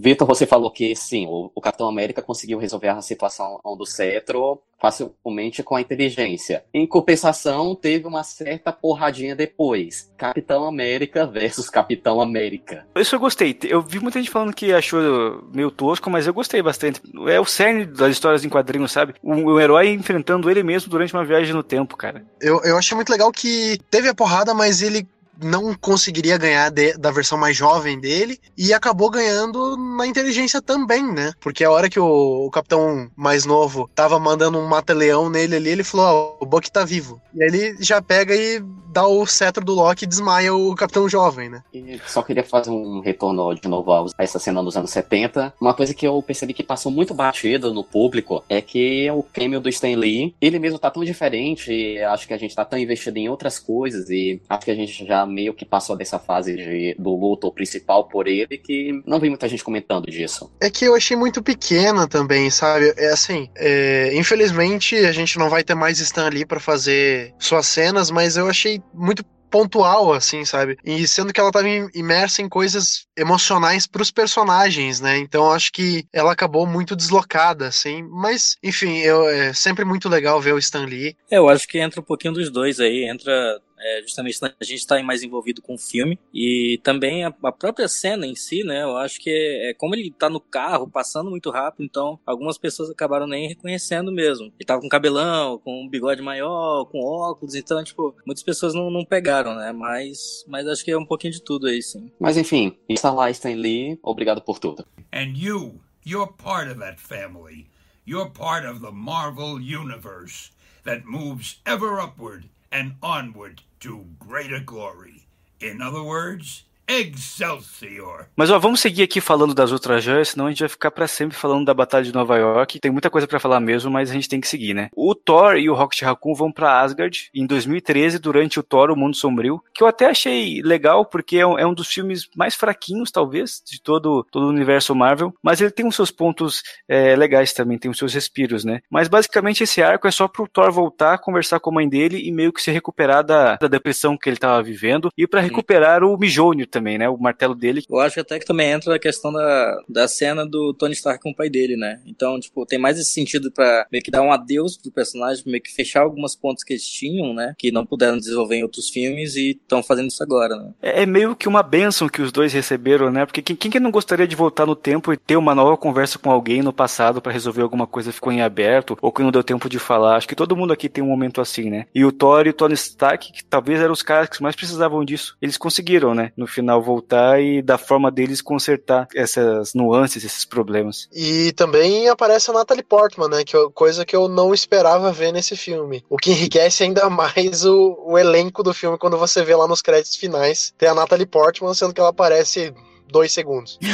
Vitor, você falou que sim, o, o, Capitão América conseguiu resolver a situação do cetro facilmente com a inteligência. Em compensação, teve uma certa porradinha depois. Capitão América versus Capitão América. Isso eu gostei. Eu vi muita gente falando que achou meio tosco, mas eu gostei bastante. É o cerne das histórias em quadrinhos, sabe? O, o herói enfrentando ele mesmo durante uma viagem no tempo, cara. Eu, eu achei muito legal que teve a porrada, mas ele não conseguiria ganhar de, da versão mais jovem dele e acabou ganhando na inteligência também, né? Porque a hora que o, o capitão mais novo tava mandando um mata-leão nele ali, ele falou: Ó, oh, o Buck tá vivo. E aí ele já pega e dá o cetro do Loki e desmaia o capitão jovem, né? E só queria fazer um retorno de novo a essa cena dos anos 70. Uma coisa que eu percebi que passou muito batido no público é que o cameo do Stan Lee, ele mesmo tá tão diferente, acho que a gente tá tão investido em outras coisas e acho que a gente já meio que passou dessa fase de, do luto principal por ele, que não vi muita gente comentando disso. É que eu achei muito pequena também, sabe? É assim, é, infelizmente a gente não vai ter mais Stan ali para fazer suas cenas, mas eu achei muito pontual, assim, sabe? E sendo que ela estava imersa em coisas emocionais para os personagens, né? Então acho que ela acabou muito deslocada, assim. Mas, enfim, eu, é sempre muito legal ver o Stan Lee. É, eu acho que entra um pouquinho dos dois aí. Entra é, justamente a gente está mais envolvido com o filme. E também a, a, própria cena em si, né? Eu acho que é, é, como ele tá no carro, passando muito rápido, então algumas pessoas acabaram nem reconhecendo mesmo. Ele tava com cabelão, com um bigode maior, com óculos, então, tipo, muitas pessoas não, não pegaram, né? Mas, mas acho que é um pouquinho de tudo aí, sim. Mas enfim, está lá, Stan Lee, obrigado por tudo. And you, you're part of that family. You're part of the Marvel Universe that moves ever upward and onward to greater glory. In other words, Excelsior! Mas ó, vamos seguir aqui falando das outras joias, senão a gente vai ficar para sempre falando da Batalha de Nova York. Tem muita coisa para falar mesmo, mas a gente tem que seguir, né? O Thor e o Rocket Raccoon vão para Asgard em 2013, durante o Thor, o Mundo Sombrio, que eu até achei legal, porque é um, é um dos filmes mais fraquinhos, talvez, de todo, todo o universo Marvel, mas ele tem os seus pontos é, legais também, tem os seus respiros, né? Mas basicamente esse arco é só pro Thor voltar, conversar com a mãe dele e meio que se recuperar da, da depressão que ele tava vivendo e para recuperar o Mijônio também né? O martelo dele. Eu acho que até que também entra a questão da, da cena do Tony Stark com o pai dele, né? Então, tipo, tem mais esse sentido para meio que dar um adeus pro personagem, meio que fechar algumas pontos que eles tinham, né? Que não puderam desenvolver em outros filmes e estão fazendo isso agora, né? É, é, meio que uma benção que os dois receberam, né? Porque quem, quem que não gostaria de voltar no tempo e ter uma nova conversa com alguém no passado para resolver alguma coisa que ficou em aberto ou que não deu tempo de falar? Acho que todo mundo aqui tem um momento assim, né? E o Thor e o Tony Stark, que talvez eram os caras que mais precisavam disso, eles conseguiram, né? No final final voltar e da forma deles consertar essas nuances, esses problemas. E também aparece a Natalie Portman, né? Que eu, coisa que eu não esperava ver nesse filme. O que enriquece ainda mais o, o elenco do filme quando você vê lá nos créditos finais. Tem a Natalie Portman, sendo que ela aparece dois segundos.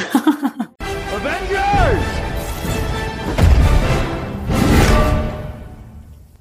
Avengers!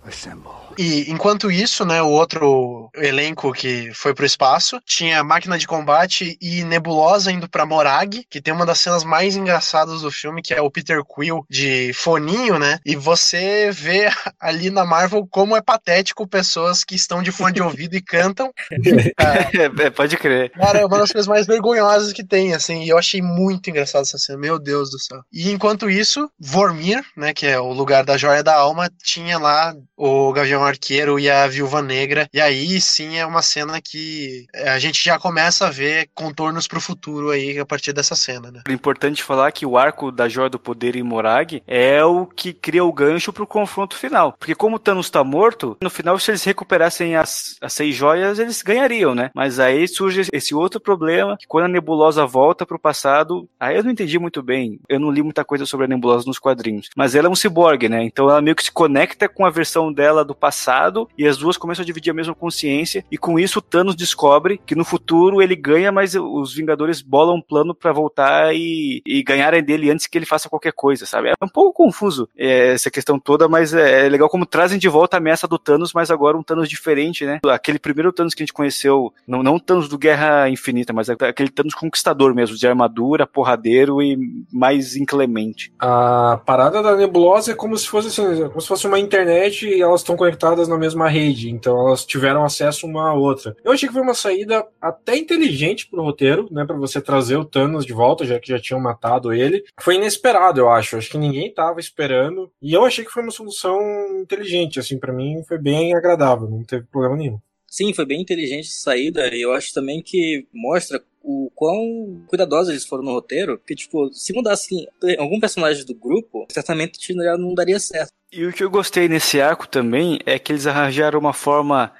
Assemble. E enquanto isso, né, o outro elenco que foi pro espaço tinha Máquina de Combate e Nebulosa indo pra Morag, que tem uma das cenas mais engraçadas do filme, que é o Peter Quill de foninho, né? E você vê ali na Marvel como é patético pessoas que estão de fone de ouvido e cantam. é, pode crer. Cara, é uma das coisas mais vergonhosas que tem, assim, e eu achei muito engraçado essa cena, meu Deus do céu. E enquanto isso, Vormir, né, que é o lugar da joia da alma, tinha lá o Gavião Gavião Arqueiro e a Viúva Negra. E aí sim é uma cena que é, a gente já começa a ver contornos pro futuro aí a partir dessa cena, né? É importante falar que o arco da Joia do Poder em Morag é o que cria o gancho pro confronto final. Porque como o Thanos tá morto, no final, se eles recuperassem as, as seis joias, eles ganhariam, né? Mas aí surge esse outro problema, que quando a nebulosa volta pro passado, aí eu não entendi muito bem. Eu não li muita coisa sobre a nebulosa nos quadrinhos. Mas ela é um ciborgue, né? Então ela meio que se conecta com a versão dela do passado passado e as duas começam a dividir a mesma consciência e com isso o Thanos descobre que no futuro ele ganha, mas os Vingadores bolam um plano para voltar e, e ganharem dele antes que ele faça qualquer coisa, sabe? É um pouco confuso é, essa questão toda, mas é, é, legal como trazem de volta a ameaça do Thanos, mas agora um Thanos diferente, né? Aquele primeiro Thanos que a gente conheceu, não, não Thanos do Guerra Infinita, mas aquele Thanos conquistador mesmo, de armadura, porradeiro e mais inclemente. A parada da nebulosa é como se fosse assim, como se fosse uma internet e elas estão conectadas conectadas na mesma rede, então elas tiveram acesso uma à outra. Eu achei que foi uma saída até inteligente pro roteiro, né, para você trazer o Thanos de volta, já que já tinham matado ele. Foi inesperado, eu acho. Acho que ninguém tava esperando, e eu achei que foi uma solução inteligente, assim, para mim foi bem agradável, não teve problema nenhum. Sim, foi bem inteligente essa saída, e eu acho também que mostra o quão cuidadosos eles foram no roteiro, porque, tipo, se mudasse algum personagem do grupo, certamente não daria certo. E o que eu gostei nesse arco também é que eles arranjaram uma forma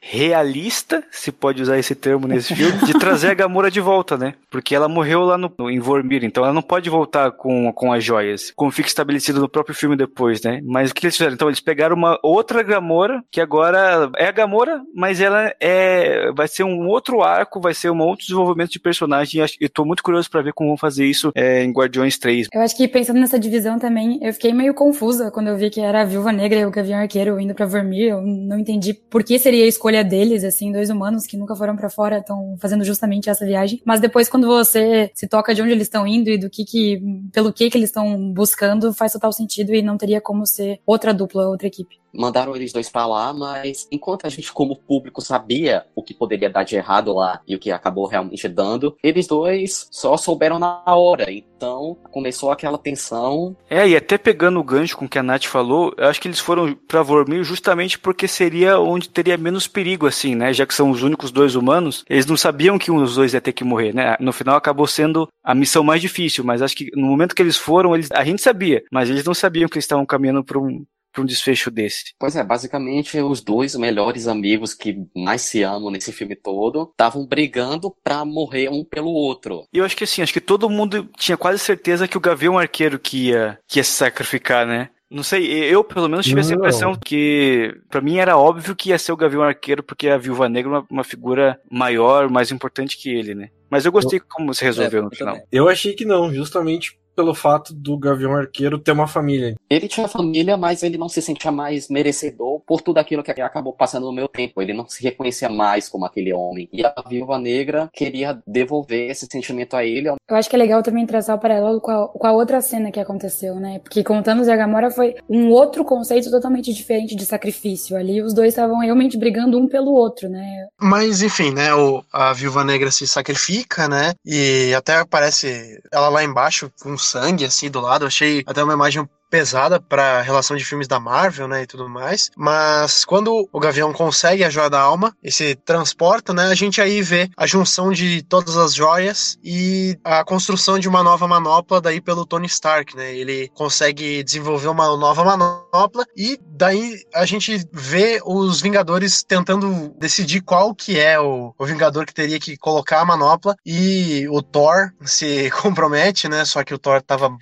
realista, se pode usar esse termo nesse filme, de trazer a Gamora de volta, né? Porque ela morreu lá no, em Vormir, então ela não pode voltar com, com as joias, como fica estabelecido no próprio filme depois, né? Mas o que eles fizeram? Então eles pegaram uma outra Gamora, que agora é a Gamora, mas ela é vai ser um outro arco, vai ser um outro desenvolvimento de personagem, e tô muito curioso para ver como vão fazer isso é, em Guardiões 3. Eu acho que pensando nessa divisão também, eu fiquei meio confusa quando eu vi que era a Viúva Negra e o Gavião Arqueiro indo para Vormir, eu não entendi por que seria a escolha escolha deles, assim, dois humanos que nunca foram para fora estão fazendo justamente essa viagem. Mas depois, quando você se toca de onde eles estão indo e do que que, pelo que que eles estão buscando, faz total sentido e não teria como ser outra dupla, outra equipe. Mandaram eles dois pra lá, mas enquanto a gente, como público, sabia o que poderia dar de errado lá e o que acabou realmente dando, eles dois só souberam na hora. Então começou aquela tensão. É, e até pegando o gancho com o que a Nath falou, eu acho que eles foram pra Vormir justamente porque seria onde teria menos perigo, assim, né? Já que são os únicos dois humanos, eles não sabiam que um dos dois ia ter que morrer, né? No final acabou sendo a missão mais difícil, mas acho que no momento que eles foram, eles, a gente sabia, mas eles não sabiam que eles estavam caminhando para um, para um desfecho desse. Pois é, basicamente os dois melhores amigos que mais se amam nesse filme todo estavam brigando pra morrer um pelo outro. E eu acho que assim, acho que todo mundo tinha quase certeza que o Gavião Arqueiro que ia, que ia se sacrificar, né? Não sei, eu pelo menos tive essa Não. impressão que pra mim era óbvio que ia ser o Gavião Arqueiro porque a Viúva Negra é uma, uma figura maior, mais importante que ele, né? Mas eu gostei como se resolveu É, no eu final. também. Eu achei que não, justamente pelo fato do Gavião Arqueiro ter uma família. Ele tinha família, mas ele não se sentia mais merecedor por tudo aquilo que acabou passando no meu tempo. Ele não se reconhecia mais como aquele homem. E a Viúva Negra queria devolver esse sentimento a ele. Eu acho que é legal também traçar o paralelo com a, com a outra cena que aconteceu, né? Porque e a Gamora foi um outro conceito totalmente diferente de sacrifício. Ali os dois estavam realmente brigando um pelo outro, né? Mas, enfim, né? O, a Viúva Negra se sacrifica, né? E até aparece ela lá embaixo com sangue, assim, do lado. Eu achei até uma imagem pesada para relação de filmes da Marvel, né, e tudo mais. Mas quando o Gavião consegue a joia da alma e se transporta, né, a gente aí vê a junção de todas as joias e a construção de uma nova manopla daí pelo Tony Stark, né? Ele consegue desenvolver uma nova manopla e daí a gente vê os Vingadores tentando decidir qual que é o, o Vingador que teria que colocar a manopla e o Thor se compromete, né? Só que o Thor tava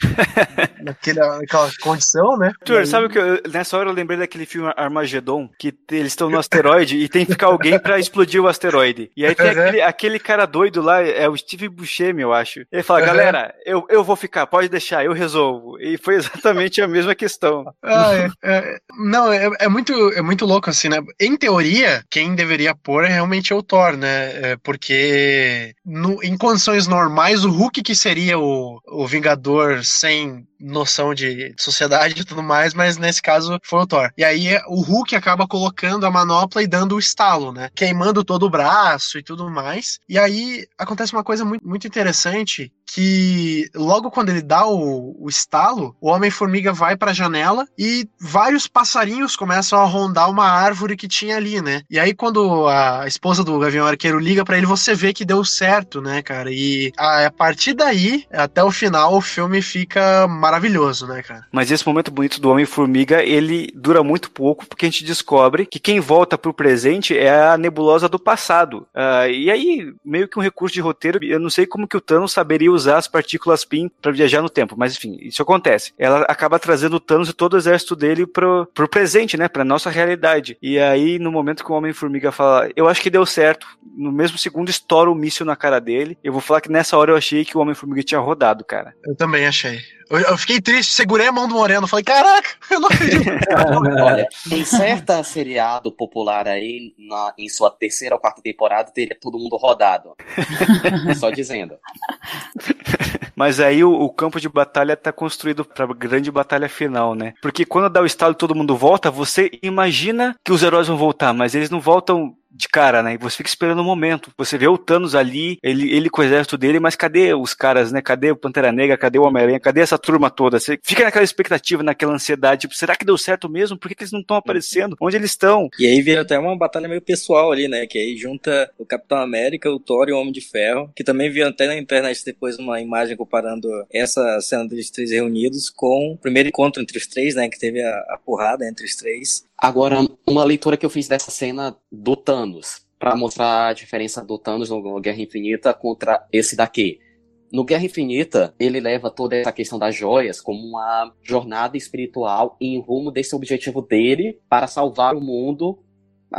naquele, naquela condição, né? Arthur, sabe o que eu, nessa hora eu lembrei daquele filme Armagedon, que eles estão no asteroide e tem que ficar alguém pra explodir o asteroide. E aí tem Uhum. aquele, aquele cara doido lá, é o Steve Buscemi, eu acho. Ele fala, Uhum. galera, eu, eu vou ficar, pode deixar, eu resolvo. E foi exatamente a mesma questão. Ah, é, é, não, é, é muito, é muito louco assim, né? Em teoria, quem deveria pôr é realmente o Thor, né? É, porque no- em condições normais, o Hulk que seria o, o Vingador sem noção de sociedade e tudo mais, mas nesse caso foi o Thor. E aí o Hulk acaba colocando a manopla e dando o estalo, né? Queimando todo o braço e tudo mais. E aí acontece uma coisa muito, muito interessante que logo quando ele dá o, o estalo, o Homem-Formiga vai pra janela e vários passarinhos começam a rondar uma árvore que tinha ali, né? E aí quando a esposa do Gavião Arqueiro liga pra ele, você vê que deu certo, né, cara? E a, a partir daí, até o final, o filme fica maravilhoso, né, cara? Mas esse momento bonito do Homem-Formiga, ele dura muito pouco, porque a gente descobre que quem volta pro presente é a nebulosa do passado. Ah, e aí, meio que um recurso de roteiro, eu não sei como que o Thanos saberia usar as partículas PIN pra viajar no tempo, mas enfim, isso acontece. Ela acaba trazendo o Thanos e todo o exército dele pro, pro presente, né, pra nossa realidade. E aí, no momento que o Homem-Formiga fala, eu acho que deu certo, no mesmo segundo estoura o míssil na cara dele, eu vou falar que nessa hora eu achei que o Homem-Formiga tinha rodado, cara. Eu também achei. Eu, eu fiquei triste, segurei a mão do Moreno, falei, caraca, eu não acredito. Olha, em certa seriado popular aí, na- em sua terceira ou quarta temporada, teria todo mundo rodado. Só dizendo. Mas aí o, o campo de batalha tá construído pra grande batalha final, né? Porque quando dá o estalo e todo mundo volta, você imagina que os heróis vão voltar, mas eles não voltam de cara, né? E você fica esperando o momento. Você vê o Thanos ali, ele, ele com o exército dele, mas cadê os caras, né? Cadê o Pantera Negra? Cadê o Homem-Aranha? Cadê essa turma toda? Você fica naquela expectativa, naquela ansiedade, tipo, será que deu certo mesmo? Por que, que eles não estão aparecendo? Onde eles estão? E aí vira até uma batalha meio pessoal ali, né? Que aí junta o Capitão América, o Thor e o Homem de Ferro. Que também viu até na internet depois uma imagem comparando essa cena deles três reunidos com o primeiro encontro entre os três, né? Que teve a, a porrada entre os três. Agora, uma leitura que eu fiz dessa cena do Thanos, pra mostrar a diferença do Thanos no Guerra Infinita contra esse daqui. No Guerra Infinita, ele leva toda essa questão das joias como uma jornada espiritual em rumo desse objetivo dele para salvar o mundo,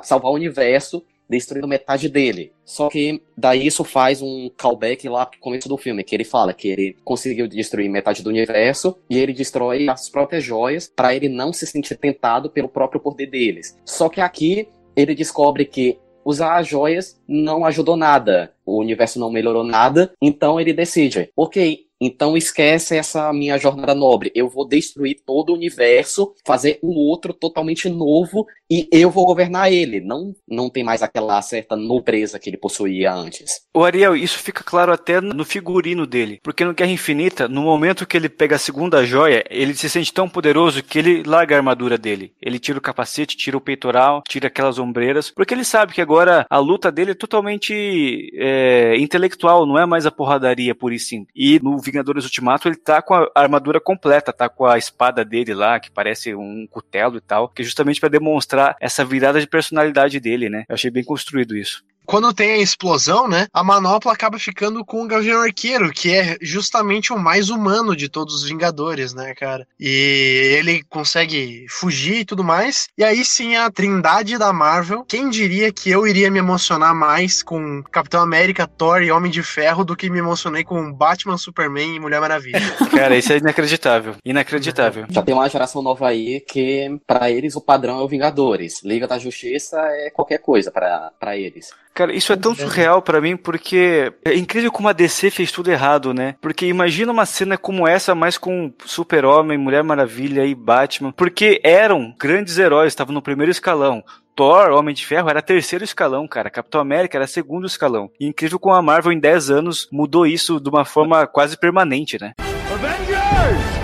salvar o universo, destruindo metade dele. Só que daí isso faz um callback lá pro começo do filme, que ele fala que ele conseguiu destruir metade do universo e ele destrói as próprias joias para ele não se sentir tentado pelo próprio poder deles. Só que aqui ele descobre que usar as joias não ajudou nada, o universo não melhorou nada, então ele decide, ok, Então esquece essa minha jornada nobre. Eu vou destruir todo o universo, fazer um outro totalmente novo e eu vou governar ele. Não, não tem mais aquela certa nobreza que ele possuía antes. O Ariel, isso fica claro até no figurino dele. Porque no Guerra Infinita, no momento que ele pega a segunda joia, ele se sente tão poderoso que ele larga a armadura dele. Ele tira o capacete, tira o peitoral, tira aquelas ombreiras. Porque ele sabe que agora a luta dele é totalmente é, intelectual, não é mais a porradaria por isso. E no Vingadores Ultimato ele tá com a armadura completa, tá com a espada dele lá, que parece um cutelo e tal, que é justamente para demonstrar essa virada de personalidade dele, né? Eu achei bem construído isso quando tem a explosão, né, a manopla acaba ficando com o Gavião Arqueiro, que é justamente o mais humano de todos os Vingadores, né, cara? E ele consegue fugir e tudo mais. E aí sim a trindade da Marvel. Quem diria que eu iria me emocionar mais com Capitão América, Thor e Homem de Ferro do que me emocionei com Batman, Superman e Mulher Maravilha? Cara, isso é inacreditável. Inacreditável. Já tem uma geração nova aí que, para eles, o padrão é o Vingadores. Liga da Justiça é qualquer coisa para eles. Cara, isso é tão surreal para mim porque é incrível como a DC fez tudo errado, né? Porque imagina uma cena como essa, mas com Super-Homem, Mulher Maravilha e Batman, porque eram grandes heróis, estavam no primeiro escalão. Thor, Homem de Ferro, era terceiro escalão, cara. Capitão América era segundo escalão. E incrível como a Marvel em 10 anos mudou isso de uma forma quase permanente, né? Avengers!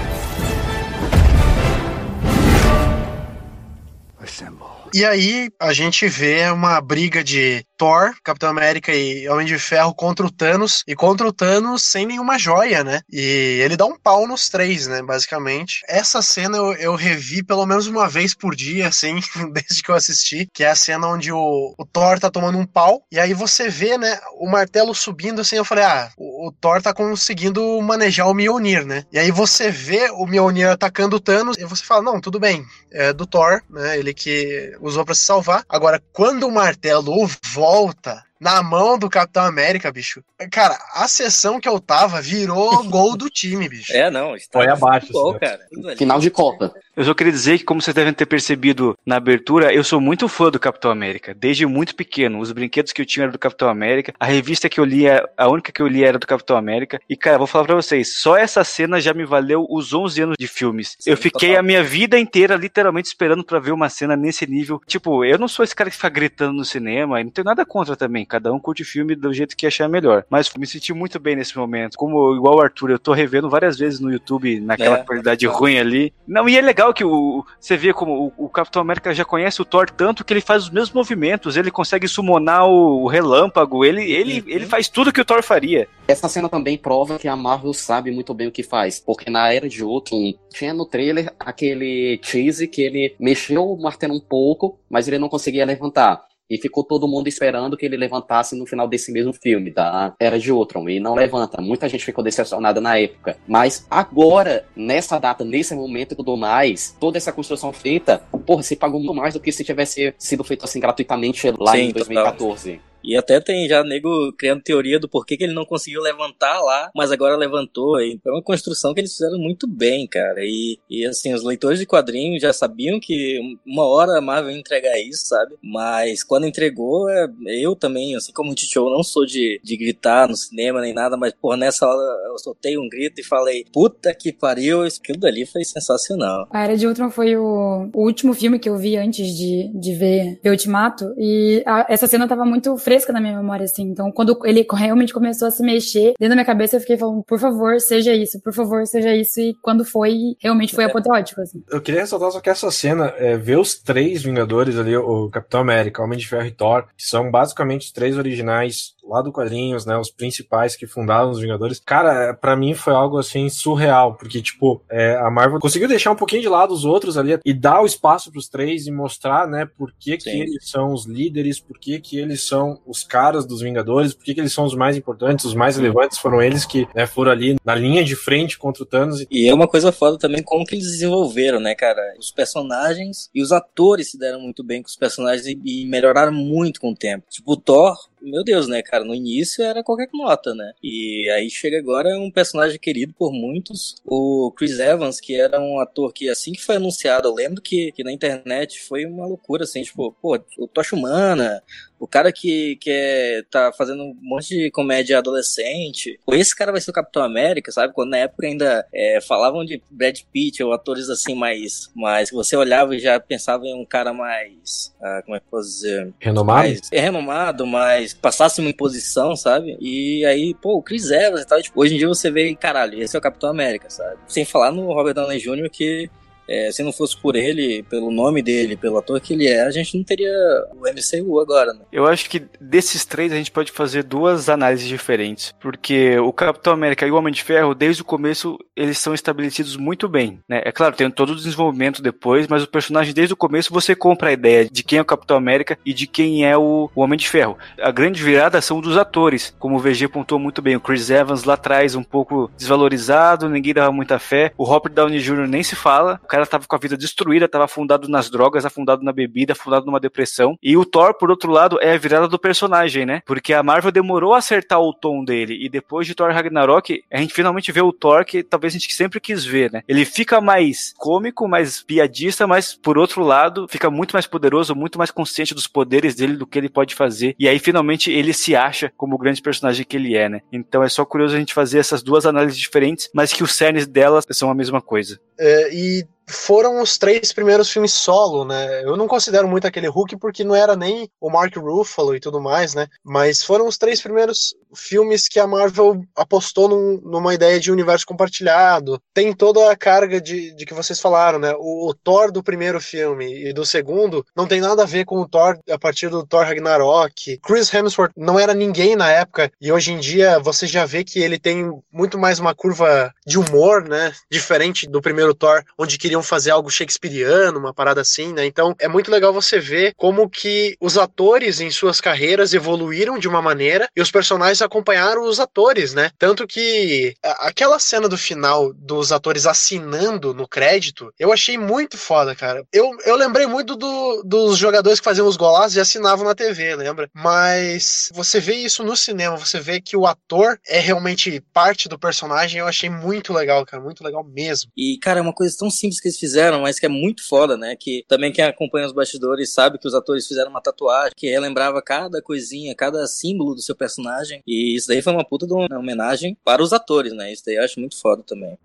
E aí a gente vê uma briga de Thor, Capitão América e Homem de Ferro contra o Thanos, e contra o Thanos sem nenhuma joia, né? E ele dá um pau nos três, né? Basicamente. Essa cena eu, eu revi pelo menos uma vez por dia, assim, desde que eu assisti, que é a cena onde o, o Thor tá tomando um pau, e aí você vê, né, o martelo subindo, assim, eu falei, ah, o, o Thor tá conseguindo manejar o Mjolnir, né? E aí você vê o Mjolnir atacando o Thanos, e você fala, não, tudo bem, é do Thor, né? Ele que usou para se salvar. Agora, quando o martelo volta volta na mão do Capitão América, bicho. Cara, a sessão que eu tava virou gol do time, bicho. É, não. Foi abaixo. Gol, cara. Final de Copa. Eu só queria dizer que, como vocês devem ter percebido na abertura, eu sou muito fã do Capitão América. Desde muito pequeno. Os brinquedos que eu tinha eram do Capitão América. A revista que eu lia, a única que eu li era do Capitão América. E, cara, vou falar pra vocês, só essa cena já me valeu os 11 anos de filmes. Sim, eu fiquei total. a minha vida inteira, literalmente, esperando para ver uma cena nesse nível. Tipo, eu não sou esse cara que fica gritando no cinema, e não tenho nada contra também. Cada um curte filme do jeito que achar melhor. Mas me senti muito bem nesse momento. Como, igual o Arthur, eu tô revendo várias vezes no YouTube, naquela é, qualidade é. ruim ali. Não, e é legal que o, você vê como o, o, Capitão América já conhece o Thor tanto que ele faz os mesmos movimentos, ele consegue summonar o, o relâmpago, ele, ele, uhum. ele faz tudo que o Thor faria. Essa cena também prova que a Marvel sabe muito bem o que faz, porque na Era de Ultron tinha no trailer aquele cheese que ele mexeu o martelo um pouco, mas ele não conseguia levantar. E ficou todo mundo esperando que ele levantasse no final desse mesmo filme, da Era de Ultron. E não levanta. Muita gente ficou decepcionada na época. Mas agora, nessa data, nesse momento e tudo mais, toda essa construção feita, porra, se pagou muito mais do que se tivesse sido feito assim gratuitamente lá Sim, em 2014. Total. E até tem já nego criando teoria do porquê que ele não conseguiu levantar lá, mas agora levantou. E é uma construção que eles fizeram muito bem, cara. E, e assim, os leitores de quadrinhos já sabiam que uma hora a Marvel ia entregar isso, sabe? Mas quando entregou, é, eu também, assim como o Tio, não sou de, de gritar no cinema nem nada, mas, porra, nessa hora eu soltei um grito e falei, puta que pariu, aquilo dali foi sensacional. A Era de Ultron foi o, o último filme que eu vi antes de, de ver, ver Ultimato, e a, essa cena tava muito fresca fresca na minha memória, assim. Então, quando ele realmente começou a se mexer, dentro da minha cabeça eu fiquei falando, por favor, seja isso, por favor, seja isso. E quando foi, realmente foi é. apoteótico, assim. Eu queria ressaltar só que essa cena, é, ver os três Vingadores ali, o Capitão América, o Homem de Ferro e Thor, que são basicamente três originais lá do quadrinhos, né, os principais que fundaram os Vingadores. Cara, para mim foi algo assim surreal, porque tipo, é, a Marvel conseguiu deixar um pouquinho de lado os outros ali e dar o espaço para os três e mostrar, né, por que, que eles são os líderes, por que, que eles são os caras dos Vingadores, por que, que eles são os mais importantes, os mais relevantes foram eles que né, foram ali na linha de frente contra o Thanos. E é uma coisa foda também como que eles desenvolveram, né, cara? Os personagens e os atores se deram muito bem com os personagens e, e melhoraram muito com o tempo. Tipo, o Thor, meu Deus, né, cara? No início era qualquer nota, né? E aí chega agora um personagem querido por muitos. O Chris Evans, que era um ator que assim que foi anunciado, eu lembro que, que na internet foi uma loucura, assim, tipo, pô, o Tocha Humana, o cara que, que é, tá fazendo um monte de comédia adolescente, esse cara vai ser o Capitão América, sabe? Quando na época ainda é, falavam de Brad Pitt ou atores assim mais, que você olhava e já pensava em um cara mais, ah, como é que eu posso dizer? Renomado? Mais, é renomado, mas passasse uma imposição, sabe? E aí, pô, o Chris Evans e tal, tipo, hoje em dia você vê, caralho, esse é o Capitão América, sabe? Sem falar no Robert Downey Jr., que é, se não fosse por ele, pelo nome dele, pelo ator que ele é, a gente não teria o MCU agora, né? Eu acho que desses três a gente pode fazer duas análises diferentes. Porque o Capitão América e o Homem de Ferro, desde o começo, eles são estabelecidos muito bem. Né? É claro, tem todo o desenvolvimento depois, mas o personagem, desde o começo, você compra a ideia de quem é o Capitão América e de quem é o, Homem de Ferro. A grande virada são dos atores, como o VG pontuou muito bem. O Chris Evans lá atrás, um pouco desvalorizado, ninguém dava muita fé. O Robert Downey Jr. nem se fala. O cara tava com a vida destruída, tava afundado nas drogas, afundado na bebida, afundado numa depressão. E o Thor, por outro lado, é a virada do personagem, né? Porque a Marvel demorou a acertar o tom dele. E depois de Thor Ragnarok, a gente finalmente vê o Thor que talvez a gente sempre quis ver, né? Ele fica mais cômico, mais piadista, mas por outro lado, fica muito mais poderoso, muito mais consciente dos poderes dele, do que ele pode fazer. E aí finalmente ele se acha como o grande personagem que ele é, né? Então é só curioso a gente fazer essas duas análises diferentes, mas que os cernes delas são a mesma coisa. É, e foram os três primeiros filmes solo, né? Eu não considero muito aquele Hulk porque não era nem o Mark Ruffalo e tudo mais, né? Mas foram os três primeiros filmes que a Marvel apostou num, numa ideia de universo compartilhado. Tem toda a carga de, de que vocês falaram, né? O, o, Thor do primeiro filme e do segundo não tem nada a ver com o Thor a partir do Thor Ragnarok. Chris Hemsworth não era ninguém na época e hoje em dia você já vê que ele tem muito mais uma curva de humor, né? Diferente do primeiro Thor, onde queriam fazer algo shakespeariano, uma parada assim, né? Então é muito legal você ver como que os atores em suas carreiras evoluíram de uma maneira e os personagens acompanharam os atores, né? Tanto que aquela cena do final dos atores assinando no crédito, eu achei muito foda, cara. Eu, eu lembrei muito do, dos jogadores que faziam os golaços e assinavam na TV, lembra? Mas você vê isso no cinema, você vê que o ator é realmente parte do personagem, eu achei muito legal, cara, muito legal mesmo. E, cara, é uma coisa tão simples que eles fizeram, mas que é muito foda, né? Que também quem acompanha os bastidores sabe que os atores fizeram uma tatuagem que relembrava cada coisinha, cada símbolo do seu personagem. E isso daí foi uma puta de uma homenagem para os atores, né? Isso daí eu acho muito foda também.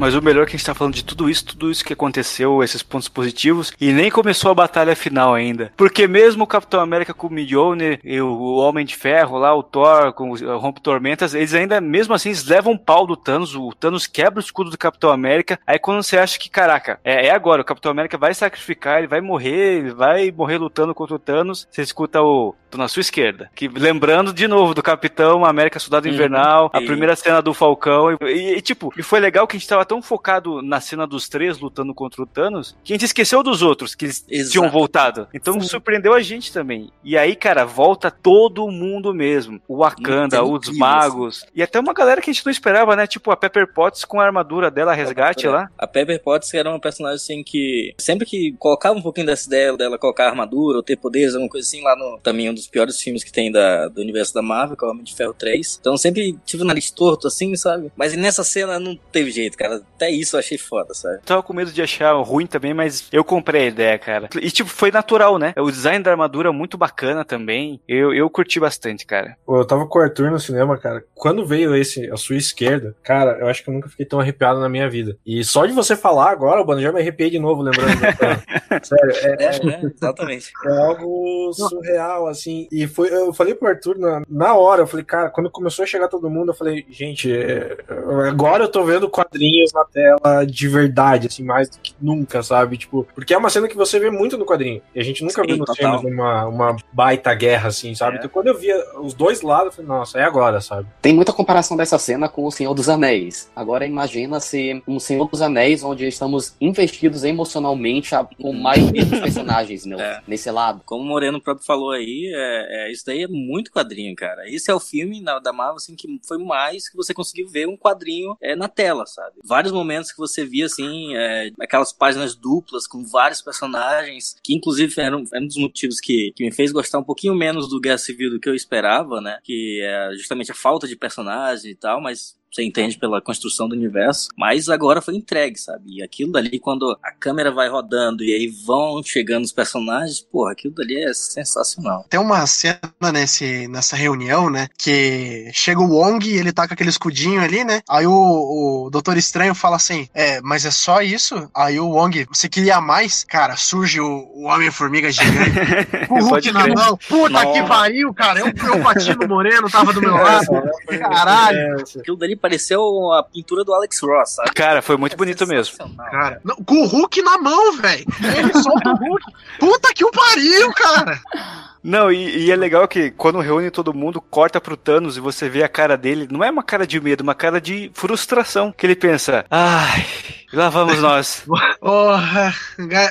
Mas o melhor é que a gente tá falando de tudo isso, tudo isso que aconteceu, esses pontos positivos, e nem começou a batalha final ainda. Porque mesmo o Capitão América com o Mjolnir e o Homem de Ferro lá, o Thor com o Rompe Tormentas, eles ainda, mesmo assim, eles levam um pau do Thanos, o Thanos quebra o escudo do Capitão América, aí quando você acha que, caraca, é, é agora, o Capitão América vai sacrificar, ele vai morrer, ele vai morrer lutando contra o Thanos, você escuta o, tô na sua esquerda, que lembrando de novo do Capitão América Soldado uhum. Invernal, uhum. a primeira cena do Falcão, e, e, tipo, e foi legal que a gente tava tão focado na cena dos três lutando contra o Thanos que a gente esqueceu dos outros que eles Exato. tinham voltado. Então Sim. surpreendeu a gente também. E aí, cara, volta todo mundo mesmo. O Wakanda, os magos. E até uma galera que a gente não esperava, né? Tipo a Pepper Potts com a armadura dela, resgate lá. A Pepper Potts era uma personagem assim que sempre que colocava um pouquinho dessa ideia dela colocar armadura ou ter poderes, alguma coisa assim, lá no também um dos piores filmes que tem da, do universo da Marvel, que é o Homem de Ferro 3. Então sempre tive o nariz torto assim, sabe? Mas nessa cena não teve jeito, cara. Até isso eu achei foda, sabe? Tava com medo de achar ruim também, mas eu comprei a ideia, cara. E tipo, foi natural, né? O design da armadura muito bacana também. Eu, eu curti bastante, cara. Eu tava com o Arthur no cinema, cara. Quando veio esse, a sua esquerda, cara, eu acho que eu nunca fiquei tão arrepiado na minha vida. E só de você falar agora, mano, já me arrepiei de novo, lembrando. Sério, é, é, é, exatamente. É algo surreal, assim. E foi, eu falei pro Arthur na, na hora, eu falei, cara, quando começou a chegar todo mundo, eu falei, gente, é, agora eu tô vendo quadrinhos na tela ela de verdade, assim, mais do que nunca, sabe? Tipo, porque é uma cena que você vê muito no quadrinho. E a gente nunca Sim, viu nos filmes uma, uma baita guerra, assim, sabe? É. Então quando eu via os dois lados, eu falei, nossa, é agora, sabe? Tem muita comparação dessa cena com o Senhor dos Anéis. Agora imagina se um Senhor dos Anéis onde estamos investidos emocionalmente com mais personagens, meu, é. nesse lado. Como o Moreno próprio falou aí, é, é, isso daí é muito quadrinho, cara. Esse é o filme na, da Marvel, assim, que foi mais que você conseguiu ver um quadrinho é, na tela, sabe? Vários momentos que você via, assim, é, aquelas páginas duplas com vários personagens, que inclusive era um, um dos motivos que, que me fez gostar um pouquinho menos do Guerra Civil do que eu esperava, né? Que é justamente a falta de personagem e tal, mas você entende pela construção do universo, mas agora foi entregue, sabe? E aquilo dali, quando a câmera vai rodando e aí vão chegando os personagens, porra, aquilo dali é sensacional. Tem uma cena nesse, nessa reunião, né? Que chega o Wong e ele tá com aquele escudinho ali, né? Aí o, o Doutor Estranho fala assim: É, mas é só isso? Aí o Wong, você queria mais? Cara, surge o, o Homem-Formiga gigante. o Hulk na mão. Puta Nossa. que pariu, cara. Eu, eu bati no Moreno, tava do meu lado. Caralho. Aquilo dali pareceu a pintura do Alex Ross, sabe? Cara, foi muito é bonito mesmo. Cara, não, com o Hulk na mão, velho. Ele solta o Hulk. Puta que o pariu, cara. Não, e, e, é legal que quando reúne todo mundo, corta pro Thanos e você vê a cara dele, não é uma cara de medo, uma cara de frustração. Que ele pensa, ai, lá vamos nós. Porra,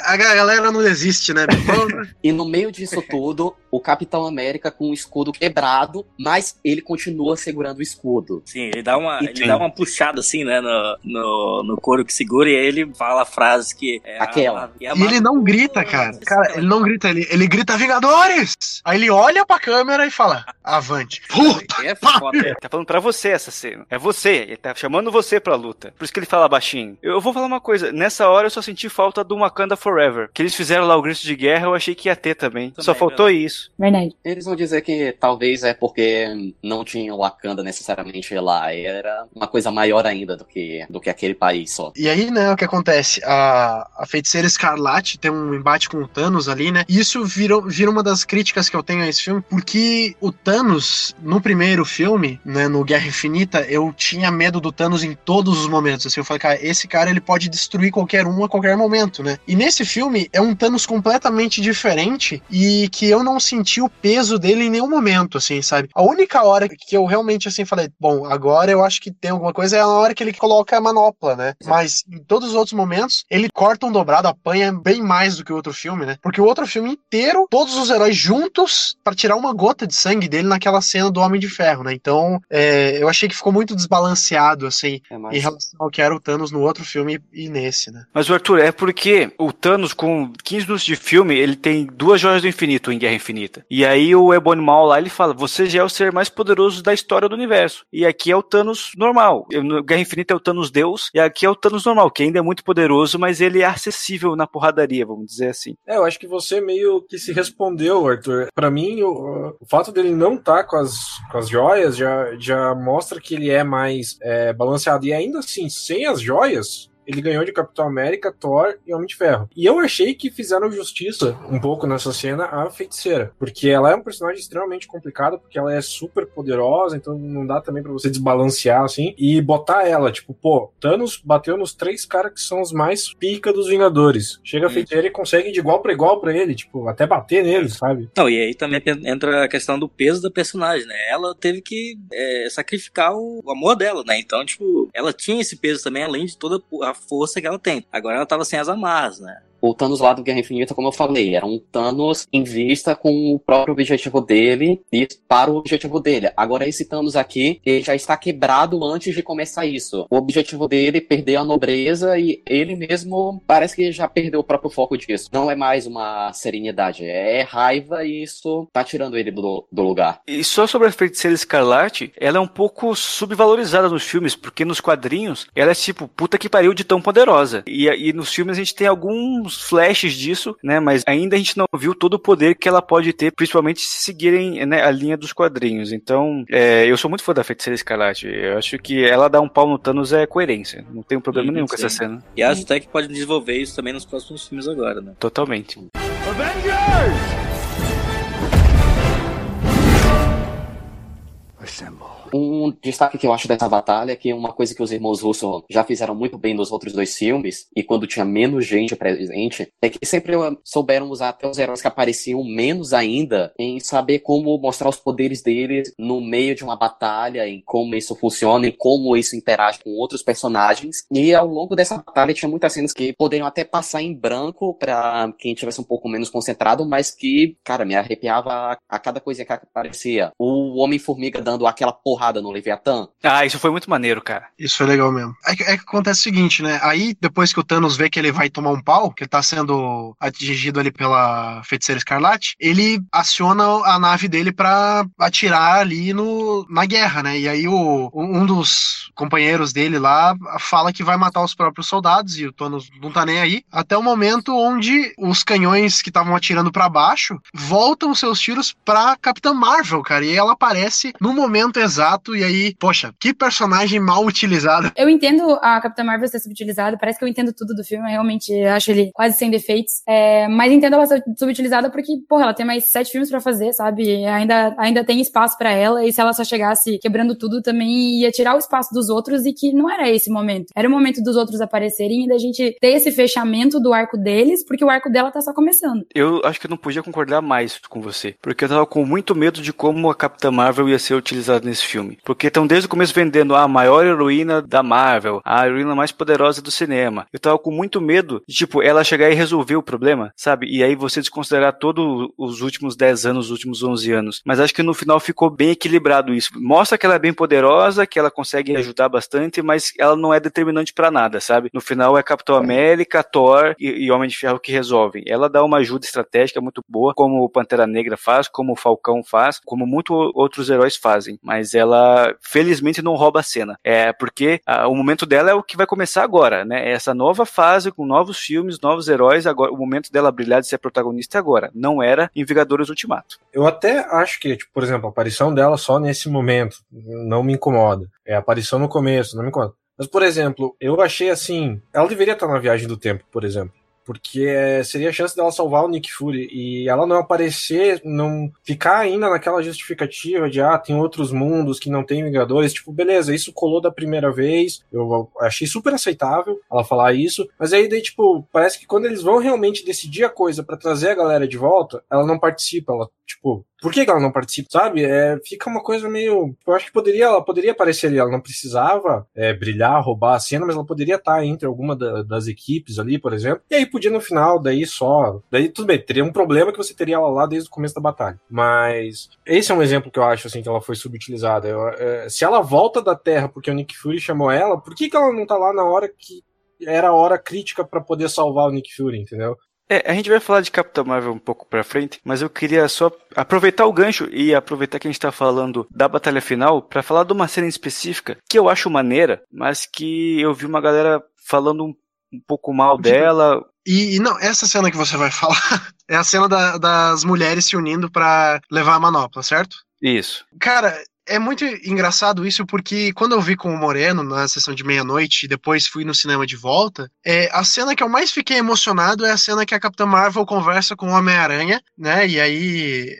a galera não existe, né? e no meio disso tudo, o Capitão América com o escudo quebrado, mas ele continua segurando o escudo. Sim, ele dá uma, ele dá uma puxada assim, né, no, no, no couro que segura e aí ele fala a frase que é Aquela. A, a, e, a e ele não grita, cara. Cara, ele não grita, ele, ele grita Vingadores! Aí ele olha pra câmera e fala, avante. Puta! É foda. Ele tá falando pra você essa cena. É você, ele tá chamando você pra luta. Por isso que ele fala baixinho. Eu vou falar uma coisa, nessa hora eu só senti falta do Wakanda Forever. Que eles fizeram lá o grito de guerra, eu achei que ia ter também. também só faltou mesmo. isso isso. Verdade. Eles vão dizer que talvez é porque não tinha Wakanda necessariamente lá. Era uma coisa maior ainda do que, do que aquele país só. E aí, né, o que acontece? A, a feiticeira Escarlate tem um embate com o Thanos ali, né? E isso vira, vira uma das críticas que eu tenho a esse filme, porque o Thanos, no primeiro filme, né, no Guerra Infinita, eu tinha medo do Thanos em todos os momentos. Assim, eu falei, cara, esse cara ele pode destruir qualquer um a qualquer momento, né? E nesse filme é um Thanos completamente diferente e que eu não senti o peso dele em nenhum momento, assim, sabe? A única hora que eu realmente, assim, falei, bom, agora eu acho que tem alguma coisa é a hora que ele coloca a manopla, né? Mas em todos os outros momentos, ele corta um dobrado, apanha bem mais do que o outro filme, né? Porque o outro filme inteiro, todos os heróis juntos para tirar uma gota de sangue dele naquela cena do Homem de Ferro, né? Então, é, eu achei que ficou muito desbalanceado, assim, é em relação ao que era o Thanos no outro filme e nesse, né? Mas, Arthur, é porque o Thanos, com 15 minutos de filme, ele tem duas joias do infinito em Guerra Infinita infinita. E aí o Ebony Maw lá, ele fala, você já é o ser mais poderoso da história do universo. E aqui é o Thanos normal. No Guerra Infinita é o Thanos Deus, e aqui é o Thanos normal, que ainda é muito poderoso, mas ele é acessível na porradaria, vamos dizer assim. É, eu acho que você meio que se respondeu, Arthur. Para mim, o, o, fato dele não estar tá com, as, com as joias já, já mostra que ele é mais é, balanceado. E ainda assim, sem as joias, ele ganhou de Capitão América, Thor e Homem de Ferro. E eu achei que fizeram justiça um pouco nessa cena à feiticeira, porque ela é um personagem extremamente complicado, porque ela é super poderosa, então não dá também para você desbalancear assim e botar ela, tipo, pô, Thanos bateu nos três caras que são os mais pica dos Vingadores. Chega a feiticeira e consegue de igual para igual para ele, tipo, até bater neles, sabe? Não, e aí também entra a questão do peso da personagem, né? Ela teve que é, sacrificar o amor dela, né? Então, tipo, ela tinha esse peso também, além de toda a força que ela tem. Agora ela tava sem as amarras, né? O Thanos lá do Guerra Infinita, como eu falei, era um Thanos em vista com o próprio objetivo dele e para o objetivo dele. Agora, esse Thanos aqui, ele já está quebrado antes de começar isso. O objetivo dele é perder a nobreza e ele mesmo parece que já perdeu o próprio foco disso. Não é mais uma serenidade, é raiva e isso tá tirando ele do, do lugar. E só sobre a feiticeira escarlate, ela é um pouco subvalorizada nos filmes, porque nos quadrinhos ela é tipo, puta que pariu de tão poderosa. E, e nos filmes a gente tem alguns alguns flashes disso, né? Mas ainda a gente não viu todo o poder que ela pode ter, principalmente se seguirem né, a linha dos quadrinhos. Então, é, eu sou muito fã da Feiticeira Escarlate. Eu acho que ela dar um pau no Thanos é coerência. Não tem um problema sim, nenhum sim. com essa cena. E acho até que pode desenvolver isso também nos próximos filmes agora, né? Totalmente. Avengers! Assemble. Um destaque que eu acho dessa batalha é que uma coisa que os irmãos Russo já fizeram muito bem nos outros dois filmes, e quando tinha menos gente presente, é que sempre souberam usar até os heróis que apareciam menos ainda em saber como mostrar os poderes deles no meio de uma batalha, em como isso funciona, e como isso interage com outros personagens. E ao longo dessa batalha tinha muitas cenas que poderiam até passar em branco para quem tivesse um pouco menos concentrado, mas que, cara, me arrepiava a cada coisinha que aparecia. O Homem-Formiga dando aquela porra porrada no Leviatã. Ah, isso foi muito maneiro, cara. Isso foi legal mesmo. É que, é que acontece o seguinte, né? Aí, depois que o Thanos vê que ele vai tomar um pau, que ele tá sendo atingido ali pela feiticeira escarlate, ele aciona a nave dele pra atirar ali no, na guerra, né? E aí o, um dos companheiros dele lá fala que vai matar os próprios soldados e o Thanos não tá nem aí. Até o momento onde os canhões que estavam atirando para baixo voltam seus tiros pra Capitã Marvel, cara. E ela aparece no momento exato. E aí, poxa, que personagem mal utilizado. Eu entendo a Capitã Marvel ser subutilizada, parece que eu entendo tudo do filme, eu realmente acho ele quase sem defeitos. É, mas entendo ela ser subutilizada porque, porra, ela tem mais sete filmes para fazer, sabe? Ainda, ainda tem espaço para ela, e se ela só chegasse quebrando tudo, também ia tirar o espaço dos outros, e que não era esse momento. Era o momento dos outros aparecerem e da gente ter esse fechamento do arco deles, porque o arco dela tá só começando. Eu acho que eu não podia concordar mais com você, porque eu tava com muito medo de como a Capitã Marvel ia ser utilizada nesse filme. Porque estão desde o começo vendendo a maior heroína da Marvel, a heroína mais poderosa do cinema. Eu tava com muito medo de, tipo, ela chegar e resolver o problema, sabe? E aí você desconsiderar todos os últimos 10 anos, os últimos 11 anos. Mas acho que no final ficou bem equilibrado isso. Mostra que ela é bem poderosa, que ela consegue ajudar bastante, mas ela não é determinante para nada, sabe? No final é Capitão América, Thor e, e Homem de Ferro que resolvem. Ela dá uma ajuda estratégica muito boa, como o Pantera Negra faz, como o Falcão faz, como muitos outros heróis fazem. Mas ela, felizmente, não rouba a cena. É porque a, o momento dela é o que vai começar agora, né? Essa nova fase com novos filmes, novos heróis. Agora, o momento dela brilhar de ser protagonista é agora. Não era em Vingadores Ultimato. Eu até acho que, tipo, por exemplo, a aparição dela só nesse momento não me incomoda. É a aparição no começo, não me incomoda. Mas, por exemplo, eu achei assim. Ela deveria estar na viagem do tempo, por exemplo porque seria a chance dela salvar o Nick Fury e ela não aparecer, não ficar ainda naquela justificativa de ah, tem outros mundos que não tem Vingadores, tipo, beleza, isso colou da primeira vez, eu achei super aceitável ela falar isso, mas aí daí, tipo, parece que quando eles vão realmente decidir a coisa para trazer a galera de volta, ela não participa, ela, tipo, por que ela não participa, sabe? É, fica uma coisa meio. Eu acho que poderia, ela poderia aparecer ali, ela não precisava é, brilhar, roubar a cena, mas ela poderia estar entre alguma da, das equipes ali, por exemplo. E aí podia no final, daí só. Daí tudo bem, teria um problema que você teria ela lá desde o começo da batalha. Mas esse é um exemplo que eu acho assim que ela foi subutilizada. Eu, é, se ela volta da Terra porque o Nick Fury chamou ela, por que, que ela não tá lá na hora que era a hora crítica para poder salvar o Nick Fury, entendeu? É, a gente vai falar de Capitão Marvel um pouco pra frente, mas eu queria só aproveitar o gancho e aproveitar que a gente tá falando da batalha final para falar de uma cena específica que eu acho maneira, mas que eu vi uma galera falando um, um pouco mal dela. E, e, não, essa cena que você vai falar é a cena da, das mulheres se unindo para levar a manopla, certo? Isso. Cara, é muito engraçado isso porque quando eu vi com o Moreno na sessão de meia-noite e depois fui no cinema de volta, é, a cena que eu mais fiquei emocionado é a cena que a Capitã Marvel conversa com o Homem-Aranha, né? E aí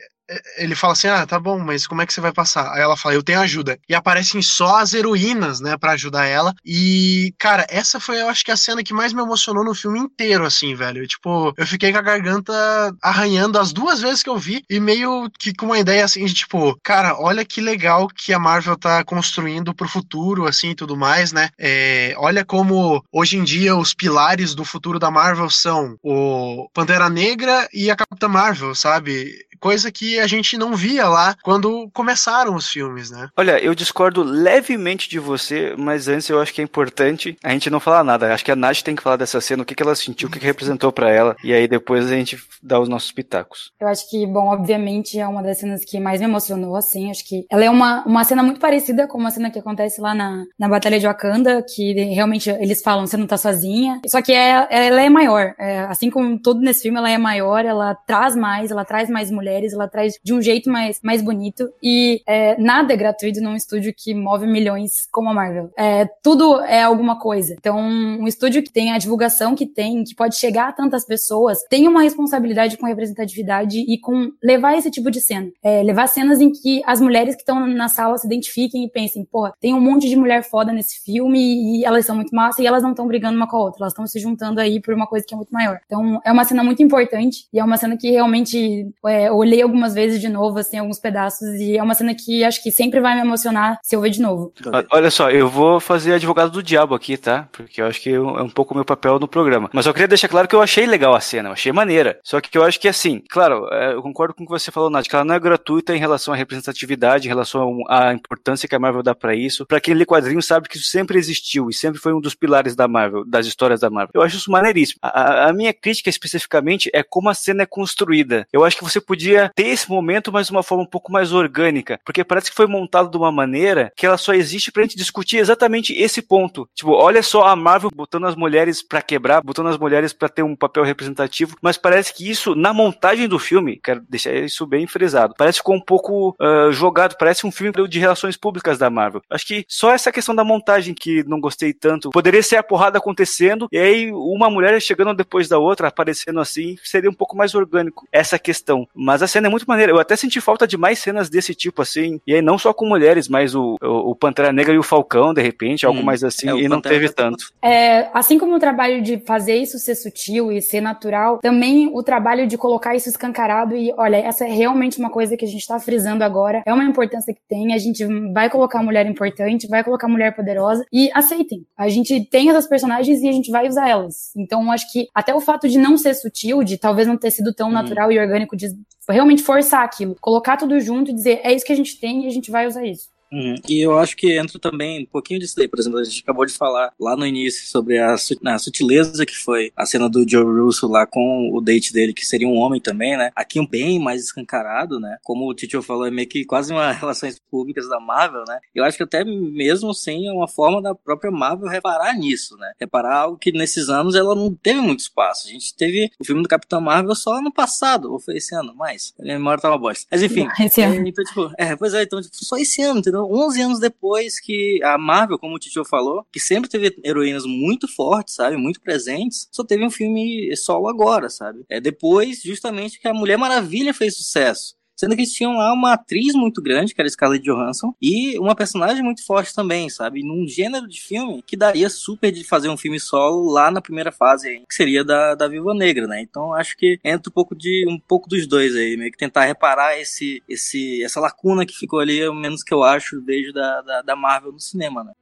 ele fala assim: Ah, tá bom, mas como é que você vai passar? Aí ela fala: Eu tenho ajuda. E aparecem só as heroínas, né, para ajudar ela. E, cara, essa foi, eu acho que a cena que mais me emocionou no filme inteiro, assim, velho. Tipo, eu fiquei com a garganta arranhando as duas vezes que eu vi e meio que com uma ideia assim de tipo, cara, olha que legal que a Marvel tá construindo pro futuro, assim tudo mais, né? É, olha como hoje em dia os pilares do futuro da Marvel são o Pantera Negra e a Capitã Marvel, sabe? coisa que a gente não via lá quando começaram os filmes, né? Olha, eu discordo levemente de você, mas antes eu acho que é importante a gente não falar nada. Acho que a Nath tem que falar dessa cena, o que, que ela sentiu, o que, que representou para ela, e aí depois a gente dá os nossos pitacos. Eu acho que, bom, obviamente é uma das cenas que mais me emocionou, assim, acho que ela é uma, uma cena muito parecida com uma cena que acontece lá na, na Batalha de Wakanda, que realmente eles falam, você não tá sozinha, só que é, ela é maior, é, assim como todo nesse filme, ela é maior, ela traz mais, ela traz mais mulheres mulheres lá atrás de um jeito mais, mais bonito. E é, nada é gratuito num estúdio que move milhões como a Marvel. É, tudo é alguma coisa. Então, um estúdio que tem a divulgação que tem, que pode chegar a tantas pessoas, tem uma responsabilidade com representatividade e com levar esse tipo de cena. É, levar cenas em que as mulheres que estão na sala se identifiquem e pensem, pô, tem um monte de mulher foda nesse filme e elas são muito massa e elas não estão brigando uma com a outra, elas estão se juntando aí por uma coisa que é muito maior. Então, é uma cena muito importante e é uma cena que realmente é, olhei algumas vezes de novo, assim, alguns pedaços, e é uma cena que acho que sempre vai me emocionar se eu ver de novo. Olha só, eu vou fazer advogado do diabo aqui, tá? Porque eu acho que é um pouco o meu papel no programa. Mas eu queria deixar claro que eu achei legal a cena, eu achei maneira. Só que eu acho que assim, claro, é, eu concordo com o que você falou, Nath, que ela não é gratuita em relação à representatividade, em relação à importância que a Marvel dá para isso. Para quem lê quadrinhos sabe que isso sempre existiu e sempre foi um dos pilares da Marvel, das histórias da Marvel. Eu acho isso maneiríssimo. A, a minha crítica especificamente é como a cena é construída. Eu acho que você podia ter esse momento, mas de uma forma um pouco mais orgânica, porque parece que foi montado de uma maneira que ela só existe pra gente discutir exatamente esse ponto. Tipo, olha só a Marvel botando as mulheres para quebrar, botando as mulheres para ter um papel representativo, mas parece que isso, na montagem do filme, quero deixar isso bem frisado, parece que ficou um pouco uh, jogado, parece um filme de relações públicas da Marvel. Acho que só essa questão da montagem que não gostei tanto. Poderia ser a porrada acontecendo e aí uma mulher chegando depois da outra, aparecendo assim, seria um pouco mais orgânico essa questão. Mas a cena é muito maneira. Eu até senti falta de mais cenas desse tipo, assim. E aí não só com mulheres, mas o, o, o Pantera Negra e o Falcão, de repente, algo hum, mais assim, é, e não teve tanto. É, assim como o trabalho de fazer isso ser sutil e ser natural, também o trabalho de colocar isso escancarado e, olha, essa é realmente uma coisa que a gente tá frisando agora, é uma importância que tem, a gente vai colocar mulher importante, vai colocar mulher poderosa e aceitem. A gente tem essas personagens e a gente vai usar elas. Então, acho que até o fato de não ser sutil, de talvez não ter sido tão hum. natural e orgânico, de realmente forçar aquilo, colocar tudo junto e dizer é isso que a gente tem e a gente vai usar isso. Uhum. E eu acho que entra também um pouquinho disso daí. Por exemplo, a gente acabou de falar lá no início sobre a, a sutileza que foi a cena do Joe Russo lá com o date dele, que seria um homem também, né? Aqui um bem mais escancarado, né? Como o Tito falou, é meio que quase uma relações públicas da Marvel, né? Eu acho que até mesmo assim é uma forma da própria Marvel reparar nisso, né? Reparar algo que nesses anos ela não teve muito espaço. A gente teve o filme do Capitão Marvel só ano passado, ou foi esse ano, mais. A memória tá uma bosta. Mas enfim. Esse ano. É, então, tipo, é, pois é, então, tipo, só esse ano, entendeu? 11 anos depois que a Marvel, como o Tito falou, que sempre teve heroínas muito fortes, sabe? Muito presentes, só teve um filme solo agora, sabe? É depois, justamente, que a Mulher Maravilha fez sucesso. Sendo que eles tinham lá uma atriz muito grande, que era Scarlett Johansson, e uma personagem muito forte também, sabe? Num gênero de filme que daria super de fazer um filme solo lá na primeira fase, que seria da, da Viva Negra, né? Então acho que entra um pouco de um pouco dos dois aí, meio que tentar reparar esse, esse, essa lacuna que ficou ali, menos que eu acho, desde da, da, da Marvel no cinema, né?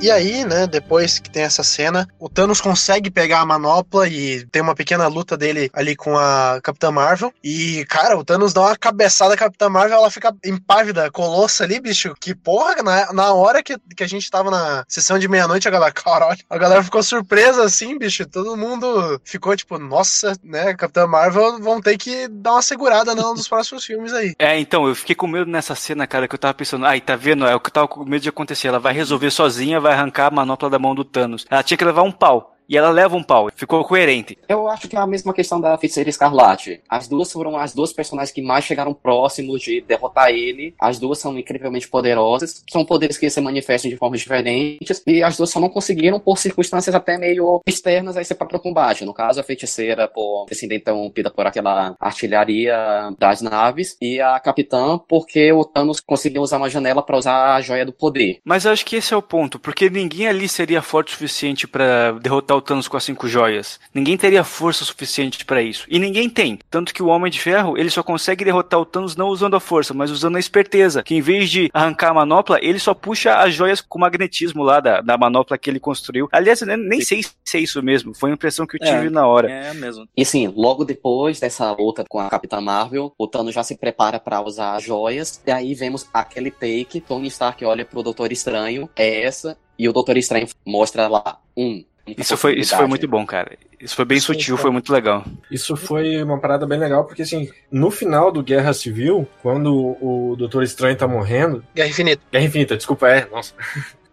E aí, né, depois que tem essa cena, o Thanos consegue pegar a manopla e tem uma pequena luta dele ali com a Capitã Marvel. E, cara, o Thanos dá uma cabeçada à Capitã Marvel, ela fica impávida, colossa ali, bicho. Que porra, na, na hora que, que a gente tava na sessão de meia-noite, a galera, caralho, a galera ficou surpresa assim, bicho. Todo mundo ficou tipo, nossa, né, Capitã Marvel vão ter que dar uma segurada num dos próximos filmes aí. É, então, eu fiquei com medo nessa cena, cara, que eu tava pensando, ai, tá vendo? É o que eu tava com medo de acontecer. Ela vai resolver sozinha, vai vai arrancar a manopla da mão do Thanos. Ela tinha que levar um pau e ela leva um pau. Ficou coerente. Eu acho que é a mesma questão da Feiticeira Escarlate. As duas foram as duas personagens que mais chegaram próximos de derrotar ele. As duas são incrivelmente poderosas. São poderes que se manifestam de formas diferentes. E as duas só não conseguiram por circunstâncias até meio externas a esse próprio combate. No caso, a Feiticeira por ter sido interrompida por aquela artilharia das naves. E a Capitã porque o Thanos conseguiu usar uma janela para usar a Joia do Poder. Mas eu acho que esse é o ponto. Porque ninguém ali seria forte o suficiente para derrotar o o Thanos com as cinco joias. Ninguém teria força suficiente para isso. E ninguém tem. Tanto que o Homem de Ferro, ele só consegue derrotar o Thanos não usando a força, mas usando a esperteza. Que em vez de arrancar a manopla, ele só puxa as joias com magnetismo lá da, da manopla que ele construiu. Aliás, eu nem sei se é isso mesmo. Foi a impressão que eu tive é, na hora. É mesmo. E sim, logo depois dessa luta com a Capitã Marvel, o Thanos já se prepara para usar as joias. E aí vemos aquele take, Tony Stark olha pro Doutor Estranho, é essa, e o Doutor Estranho mostra lá um isso foi, isso foi muito bom, cara. Isso foi bem Sim, sutil, foi. foi muito legal. Isso foi uma parada bem legal, porque assim, no final do Guerra Civil, quando o Doutor Estranho tá morrendo. Guerra Infinita. Guerra Infinita, desculpa, é, nossa.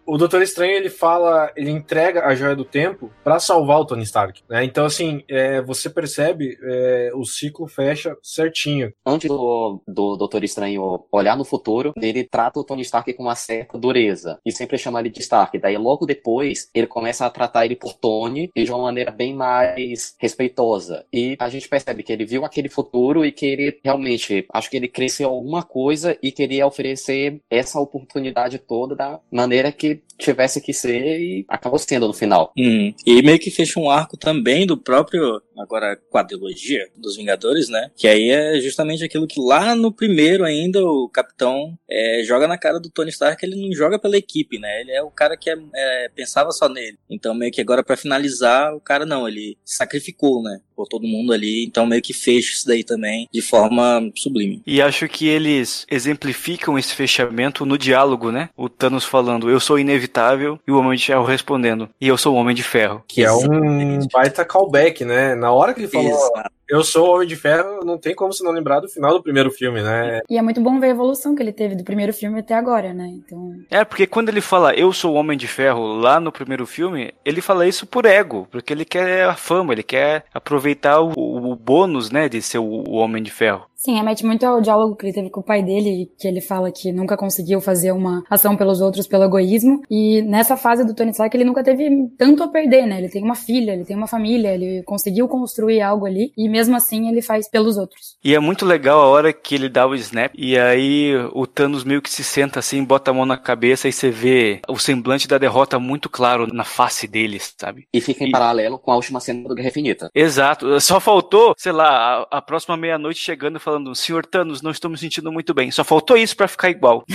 O Doutor Estranho ele fala, ele entrega a joia do tempo para salvar o Tony Stark, né? Então assim, é, você percebe é, o ciclo fecha certinho. Antes do, do Doutor Estranho olhar no futuro, ele trata o Tony Stark com uma certa dureza e sempre chama ele de Stark. Daí logo depois ele começa a tratar ele por Tony de uma maneira bem mais respeitosa. E a gente percebe que ele viu aquele futuro e que ele realmente, acho que ele cresceu alguma coisa e queria oferecer essa oportunidade toda da maneira que tivesse que ser e acabou sendo no final. Hum. E meio que fecha um arco também do próprio, agora, quadrilogia dos Vingadores, né? Que aí é justamente aquilo que lá no primeiro ainda o Capitão é, joga na cara do Tony Stark, ele não joga pela equipe, né? Ele é o cara que é, é, pensava só nele. Então meio que agora para finalizar, o cara não, ele sacrificou, né? Por todo mundo ali, então meio que fecha isso daí também de forma sublime. E acho que eles exemplificam esse fechamento no diálogo, né? O Thanos falando, eu sou inevitável, e o Homem de Ferro respondendo, e eu sou o Homem de Ferro. Que é um baita callback, né? Na hora que ele falou, Exato. Eu sou o Homem de Ferro, não tem como se não lembrar do final do primeiro filme, né? E é muito bom ver a evolução que ele teve do primeiro filme até agora, né? Então... É, porque quando ele fala, eu sou o Homem de Ferro, lá no primeiro filme, ele fala isso por ego, porque ele quer a fama, ele quer aproveitar o, o bônus, né, de ser o, o Homem de Ferro. Sim, remete muito ao diálogo que ele teve com o pai dele, que ele fala que nunca conseguiu fazer uma ação pelos outros pelo egoísmo. E nessa fase do Tony Stark, ele nunca teve tanto a perder, né? Ele tem uma filha, ele tem uma família, ele conseguiu construir algo ali, e mesmo assim ele faz pelos outros. E é muito legal a hora que ele dá o snap, e aí o Thanos meio que se senta assim, bota a mão na cabeça, e você vê o semblante da derrota muito claro na face dele, sabe? E fica em e... paralelo com a última cena do Guerra Infinita. Exato. Só faltou, sei lá, a, a próxima meia-noite chegando falando, senhor Thanos, não estou me sentindo muito bem. Só faltou isso para ficar igual.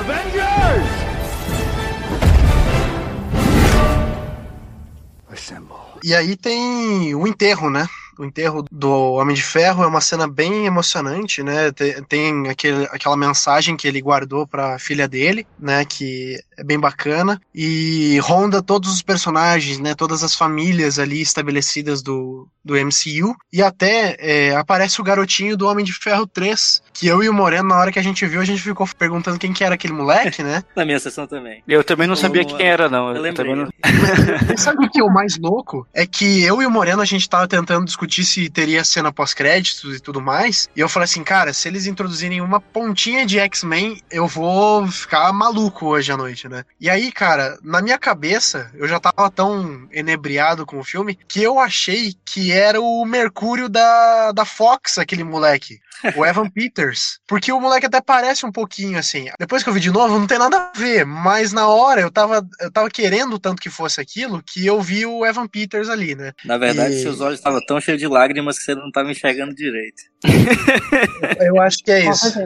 Avengers! E aí tem o enterro, né? o enterro do Homem de Ferro é uma cena bem emocionante, né? Tem, tem aquele, aquela mensagem que ele guardou para a filha dele, né? Que é bem bacana e ronda todos os personagens, né? Todas as famílias ali estabelecidas do, do MCU e até é, aparece o garotinho do Homem de Ferro 3, que eu e o Moreno na hora que a gente viu a gente ficou perguntando quem que era aquele moleque, né? na minha sessão também. Eu também não sabia quem era não. Eu, eu também não... sabe o que é o mais louco? É que eu e o Moreno a gente tava tentando discutir discutir se teria cena pós-créditos e tudo mais. E eu falei assim, cara, se eles introduzirem uma pontinha de X-Men, eu vou ficar maluco hoje à noite, né? E aí, cara, na minha cabeça, eu já tava tão enebriado com o filme que eu achei que era o Mercúrio da, da Fox, aquele moleque o Evan Peters. Porque o moleque até parece um pouquinho assim. Depois que eu vi de novo, não tem nada a ver. Mas na hora eu tava, eu tava querendo tanto que fosse aquilo que eu vi o Evan Peters ali, né? Na verdade, e... seus olhos estavam tão cheios de lágrimas que você não tava enxergando direito. eu acho que é isso.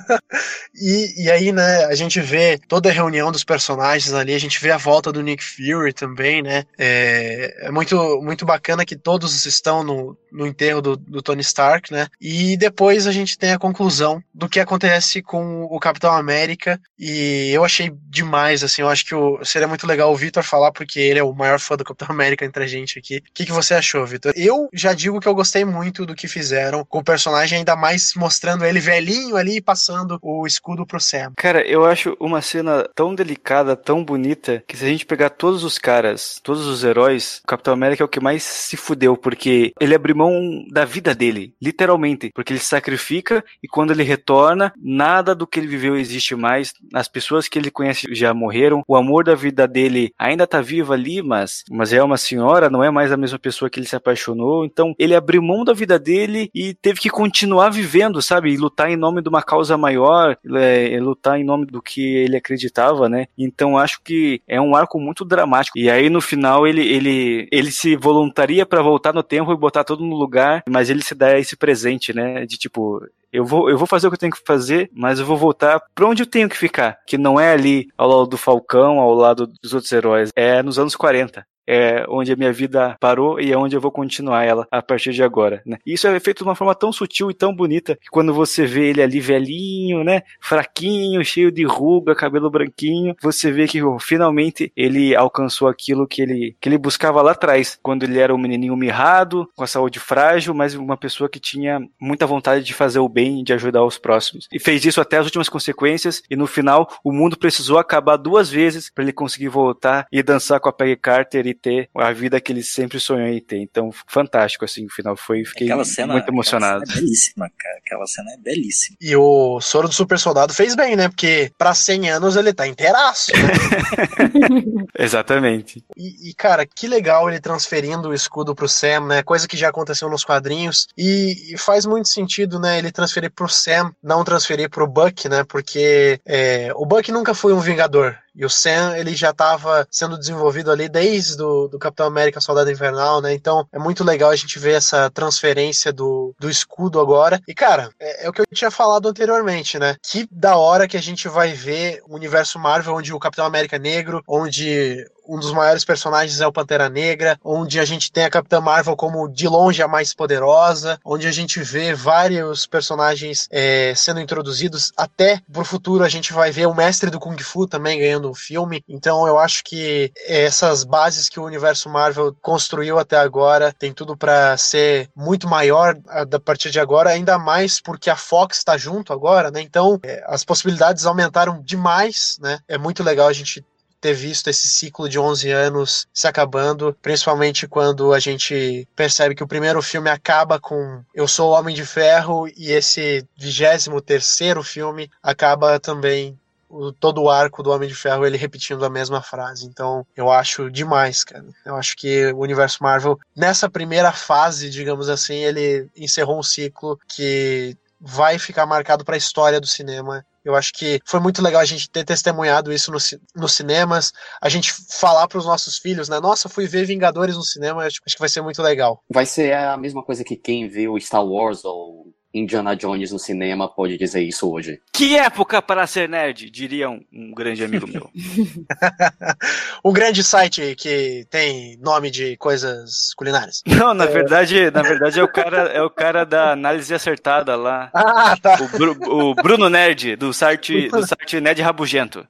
e, e aí, né, a gente vê toda a reunião dos personagens ali, a gente vê a volta do Nick Fury também, né? É, é muito, muito bacana que todos estão no, no enterro do, do Tony Stark, né? E depois a gente tem a conclusão do que acontece com o Capitão América. E eu achei demais, assim, eu acho que o, seria muito legal o Vitor falar, porque ele é o maior fã do Capitão América entre a gente aqui. O que, que você achou, Vitor? Eu já digo que eu gostei muito do que fizeram com o personagem, ainda mais mostrando ele velhinho ali passando o escudo pro Sam. Cara, eu acho uma cena tão delicada, tão bonita, que se a gente pegar todos os caras, todos os heróis, o Capitão América é o que mais se fudeu, porque ele abriu mão da vida dele, literalmente, porque ele sacrifica e quando ele retorna, nada do que ele viveu existe mais, as pessoas que ele conhece já morreram, o amor da vida dele ainda tá vivo ali, mas, mas é uma senhora, não é mais a mesma pessoa que ele se apaixonou, então ele abriu mão da vida dele e teve que continuar vivendo, sabe, e lutar em nome de uma causa maior, é, lutar em nome do que ele acreditava, né, então acho que é um arco muito dramático, e aí no final ele, ele, ele se voluntaria para voltar no tempo e botar todo no lugar, mas ele se dá esse presente, né? De tipo, eu vou, eu vou fazer o que eu tenho que fazer, mas eu vou voltar para onde eu tenho que ficar, que não é ali ao lado do Falcão, ao lado dos outros heróis, é nos anos 40. É onde a minha vida parou e é onde eu vou continuar ela a partir de agora, né? E isso é feito de uma forma tão sutil e tão bonita que quando você vê ele ali velhinho, né, fraquinho, cheio de ruga, cabelo branquinho, você vê que oh, finalmente ele alcançou aquilo que ele que ele buscava lá atrás, quando ele era um menininho mirrado, com a saúde frágil, mas uma pessoa que tinha muita vontade de fazer o bem, de ajudar os próximos. E fez isso até as últimas consequências e no final o mundo precisou acabar duas vezes para ele conseguir voltar e dançar com a Peggy Carter e ter a vida que ele sempre sonhou em ter. Então, fantástico, assim, o final foi. Fiquei Aquela cena, muito emocionado. aquela cena é belíssima, cara. Aquela cena é belíssima. E o soro do super soldado fez bem, né? Porque pra 100 anos ele tá inteiraço. Né? Exatamente. E, e, cara, que legal ele transferindo o escudo pro Sam, né? Coisa que já aconteceu nos quadrinhos. E, e faz muito sentido, né? Ele transferir pro Sam, não transferir pro Buck, né? Porque é, o Buck nunca foi um Vingador. E o Sam, ele já estava sendo desenvolvido ali desde do, do Capitão América Soldado Invernal, né? Então é muito legal a gente ver essa transferência do, do escudo agora. E, cara, é, é, o que eu tinha falado anteriormente, né? Que da hora que a gente vai ver o universo Marvel onde o Capitão América é negro, onde um dos maiores personagens é o Pantera Negra, onde a gente tem a Capitã Marvel como de longe a mais poderosa, onde a gente vê vários personagens é, sendo introduzidos. Até pro futuro a gente vai ver o mestre do Kung Fu também ganhando um filme. Então eu acho que essas bases que o universo Marvel construiu até agora tem tudo para ser muito maior a partir de agora, ainda mais porque a Fox está junto agora, né? Então é, as possibilidades aumentaram demais, né? É muito legal a gente ter visto esse ciclo de 11 anos se acabando, principalmente quando a gente percebe que o primeiro filme acaba com Eu Sou o Homem de Ferro e esse 23 terceiro filme acaba também o, todo o arco do Homem de Ferro ele repetindo a mesma frase. Então, eu acho demais, cara. Eu acho que o universo Marvel, nessa primeira fase, digamos assim, ele encerrou um ciclo que vai ficar marcado para a história do cinema eu acho que foi muito legal a gente ter testemunhado isso no, nos cinemas, a gente falar para os nossos filhos, né? Nossa, fui ver Vingadores no cinema, acho, acho que vai ser muito legal. Vai ser a mesma coisa que quem viu Star Wars ou Indiana Jones no cinema pode dizer isso hoje. Que época para ser nerd, diria um, um grande amigo meu. um grande site que tem nome de coisas culinárias. Não, na é... verdade, na verdade é o cara é o cara da análise acertada lá. Ah, tá. O, Bru, o Bruno Nerd do site do site Nerd Rabugento.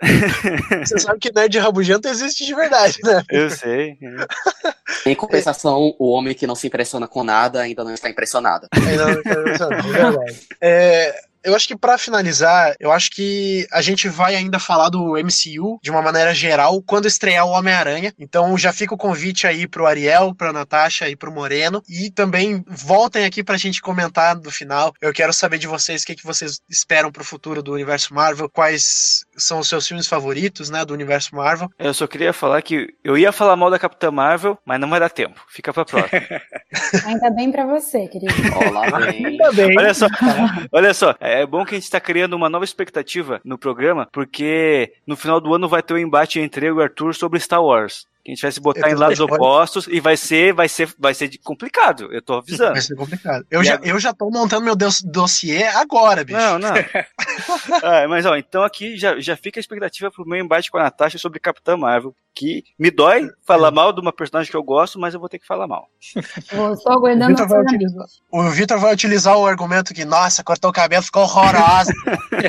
Você sabe que nerd rabugento existe de verdade, né? Eu sei. Em compensação, o homem que não se impressiona com nada ainda não está impressionado. Ainda não está impressionado, é verdade. É, eu acho que para finalizar, eu acho que a gente vai ainda falar do MCU de uma maneira geral quando estrear o Homem-Aranha. Então já fica o convite aí pro Ariel, pra Natasha e pro Moreno. E também voltem aqui pra gente comentar no final. Eu quero saber de vocês o que, que vocês esperam pro futuro do universo Marvel, quais são os seus filmes favoritos, né, do universo Marvel. Eu só queria falar que eu ia falar mal da Capitã Marvel, mas não vai dar tempo. Fica pra próxima. Ainda bem pra você, querido. Olá, bem. Ainda bem. Olha só, olha só. É bom que a gente está criando uma nova expectativa no programa, porque no final do ano vai ter um embate entre eu e o Arthur sobre Star Wars. Que a gente vai se botar em lados opostos e vai ser, vai ser, vai ser complicado. Eu tô avisando. Vai ser complicado. Eu, já, eu já tô montando meu dossiê agora, bicho. Não, não. ah, mas ó, então aqui já, já fica a expectativa pro meu embate com a Natasha sobre Capitã Marvel. Que me dói falar é. mal de uma personagem que eu gosto, mas eu vou ter que falar mal. Vou só aguardando o Vitor, utilizar, o Vitor vai utilizar o argumento que, nossa, cortou o cabelo, ficou horrorosa.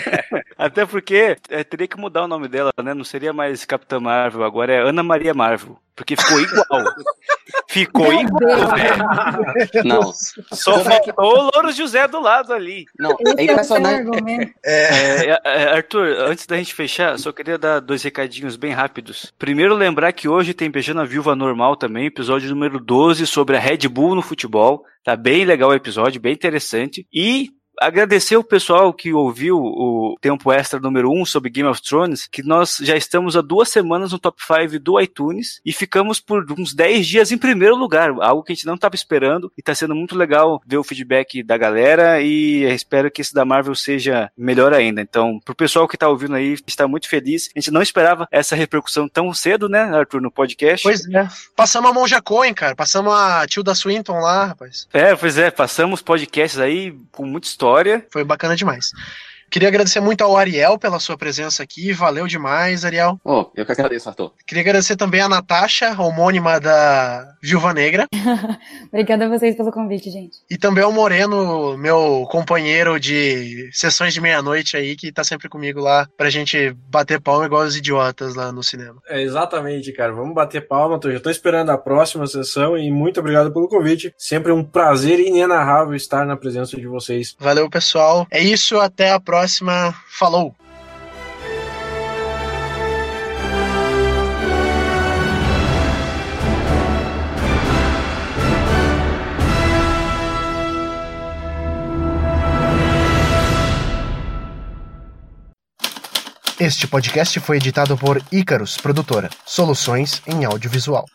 Até porque é, teria que mudar o nome dela, né? Não seria mais Capitã Marvel, agora é Ana Maria Marvel. Porque ficou igual. ficou igual, velho. Não. Só faltou o Louro José do lado ali. Não, é impressionante. É, é, é, Arthur, antes da gente fechar, só queria dar dois recadinhos bem rápidos. Primeiro, lembrar que hoje tem Beijando a Viúva Normal também, episódio número 12 sobre a Red Bull no futebol. Tá bem legal o episódio, bem interessante. E agradecer o pessoal que ouviu o tempo extra número 1 um sobre Game of Thrones, que nós já estamos há duas semanas no top 5 do iTunes e ficamos por uns 10 dias em primeiro lugar, algo que a gente não estava esperando e está sendo muito legal ver o feedback da galera e espero que esse da Marvel seja melhor ainda. Então, pro pessoal que está ouvindo aí, está muito feliz. A gente não esperava essa repercussão tão cedo, né, Arthur, no podcast. Pois é. Passamos a Monja Cohen, cara. Passamos a Tilda Swinton lá, rapaz. É, pois é. Passamos podcasts aí com muita história foi bacana demais. Queria agradecer muito ao Ariel pela sua presença aqui. Valeu demais, Ariel. Oh, eu que agradeço, Arthur. Queria agradecer também a Natasha, homônima da Viúva Negra. Obrigada a vocês pelo convite, gente. E também ao Moreno, meu companheiro de sessões de meia-noite aí, que tá sempre comigo lá pra gente bater palma igual os idiotas lá no cinema. É, exatamente, cara. Vamos bater palma. Tô, já tô esperando a próxima sessão e muito obrigado pelo convite. Sempre um prazer inenarrável estar na presença de vocês. Valeu, pessoal. É isso, até a próxima. Falou! Este podcast foi editado por Icarus Produtora, soluções em audiovisual.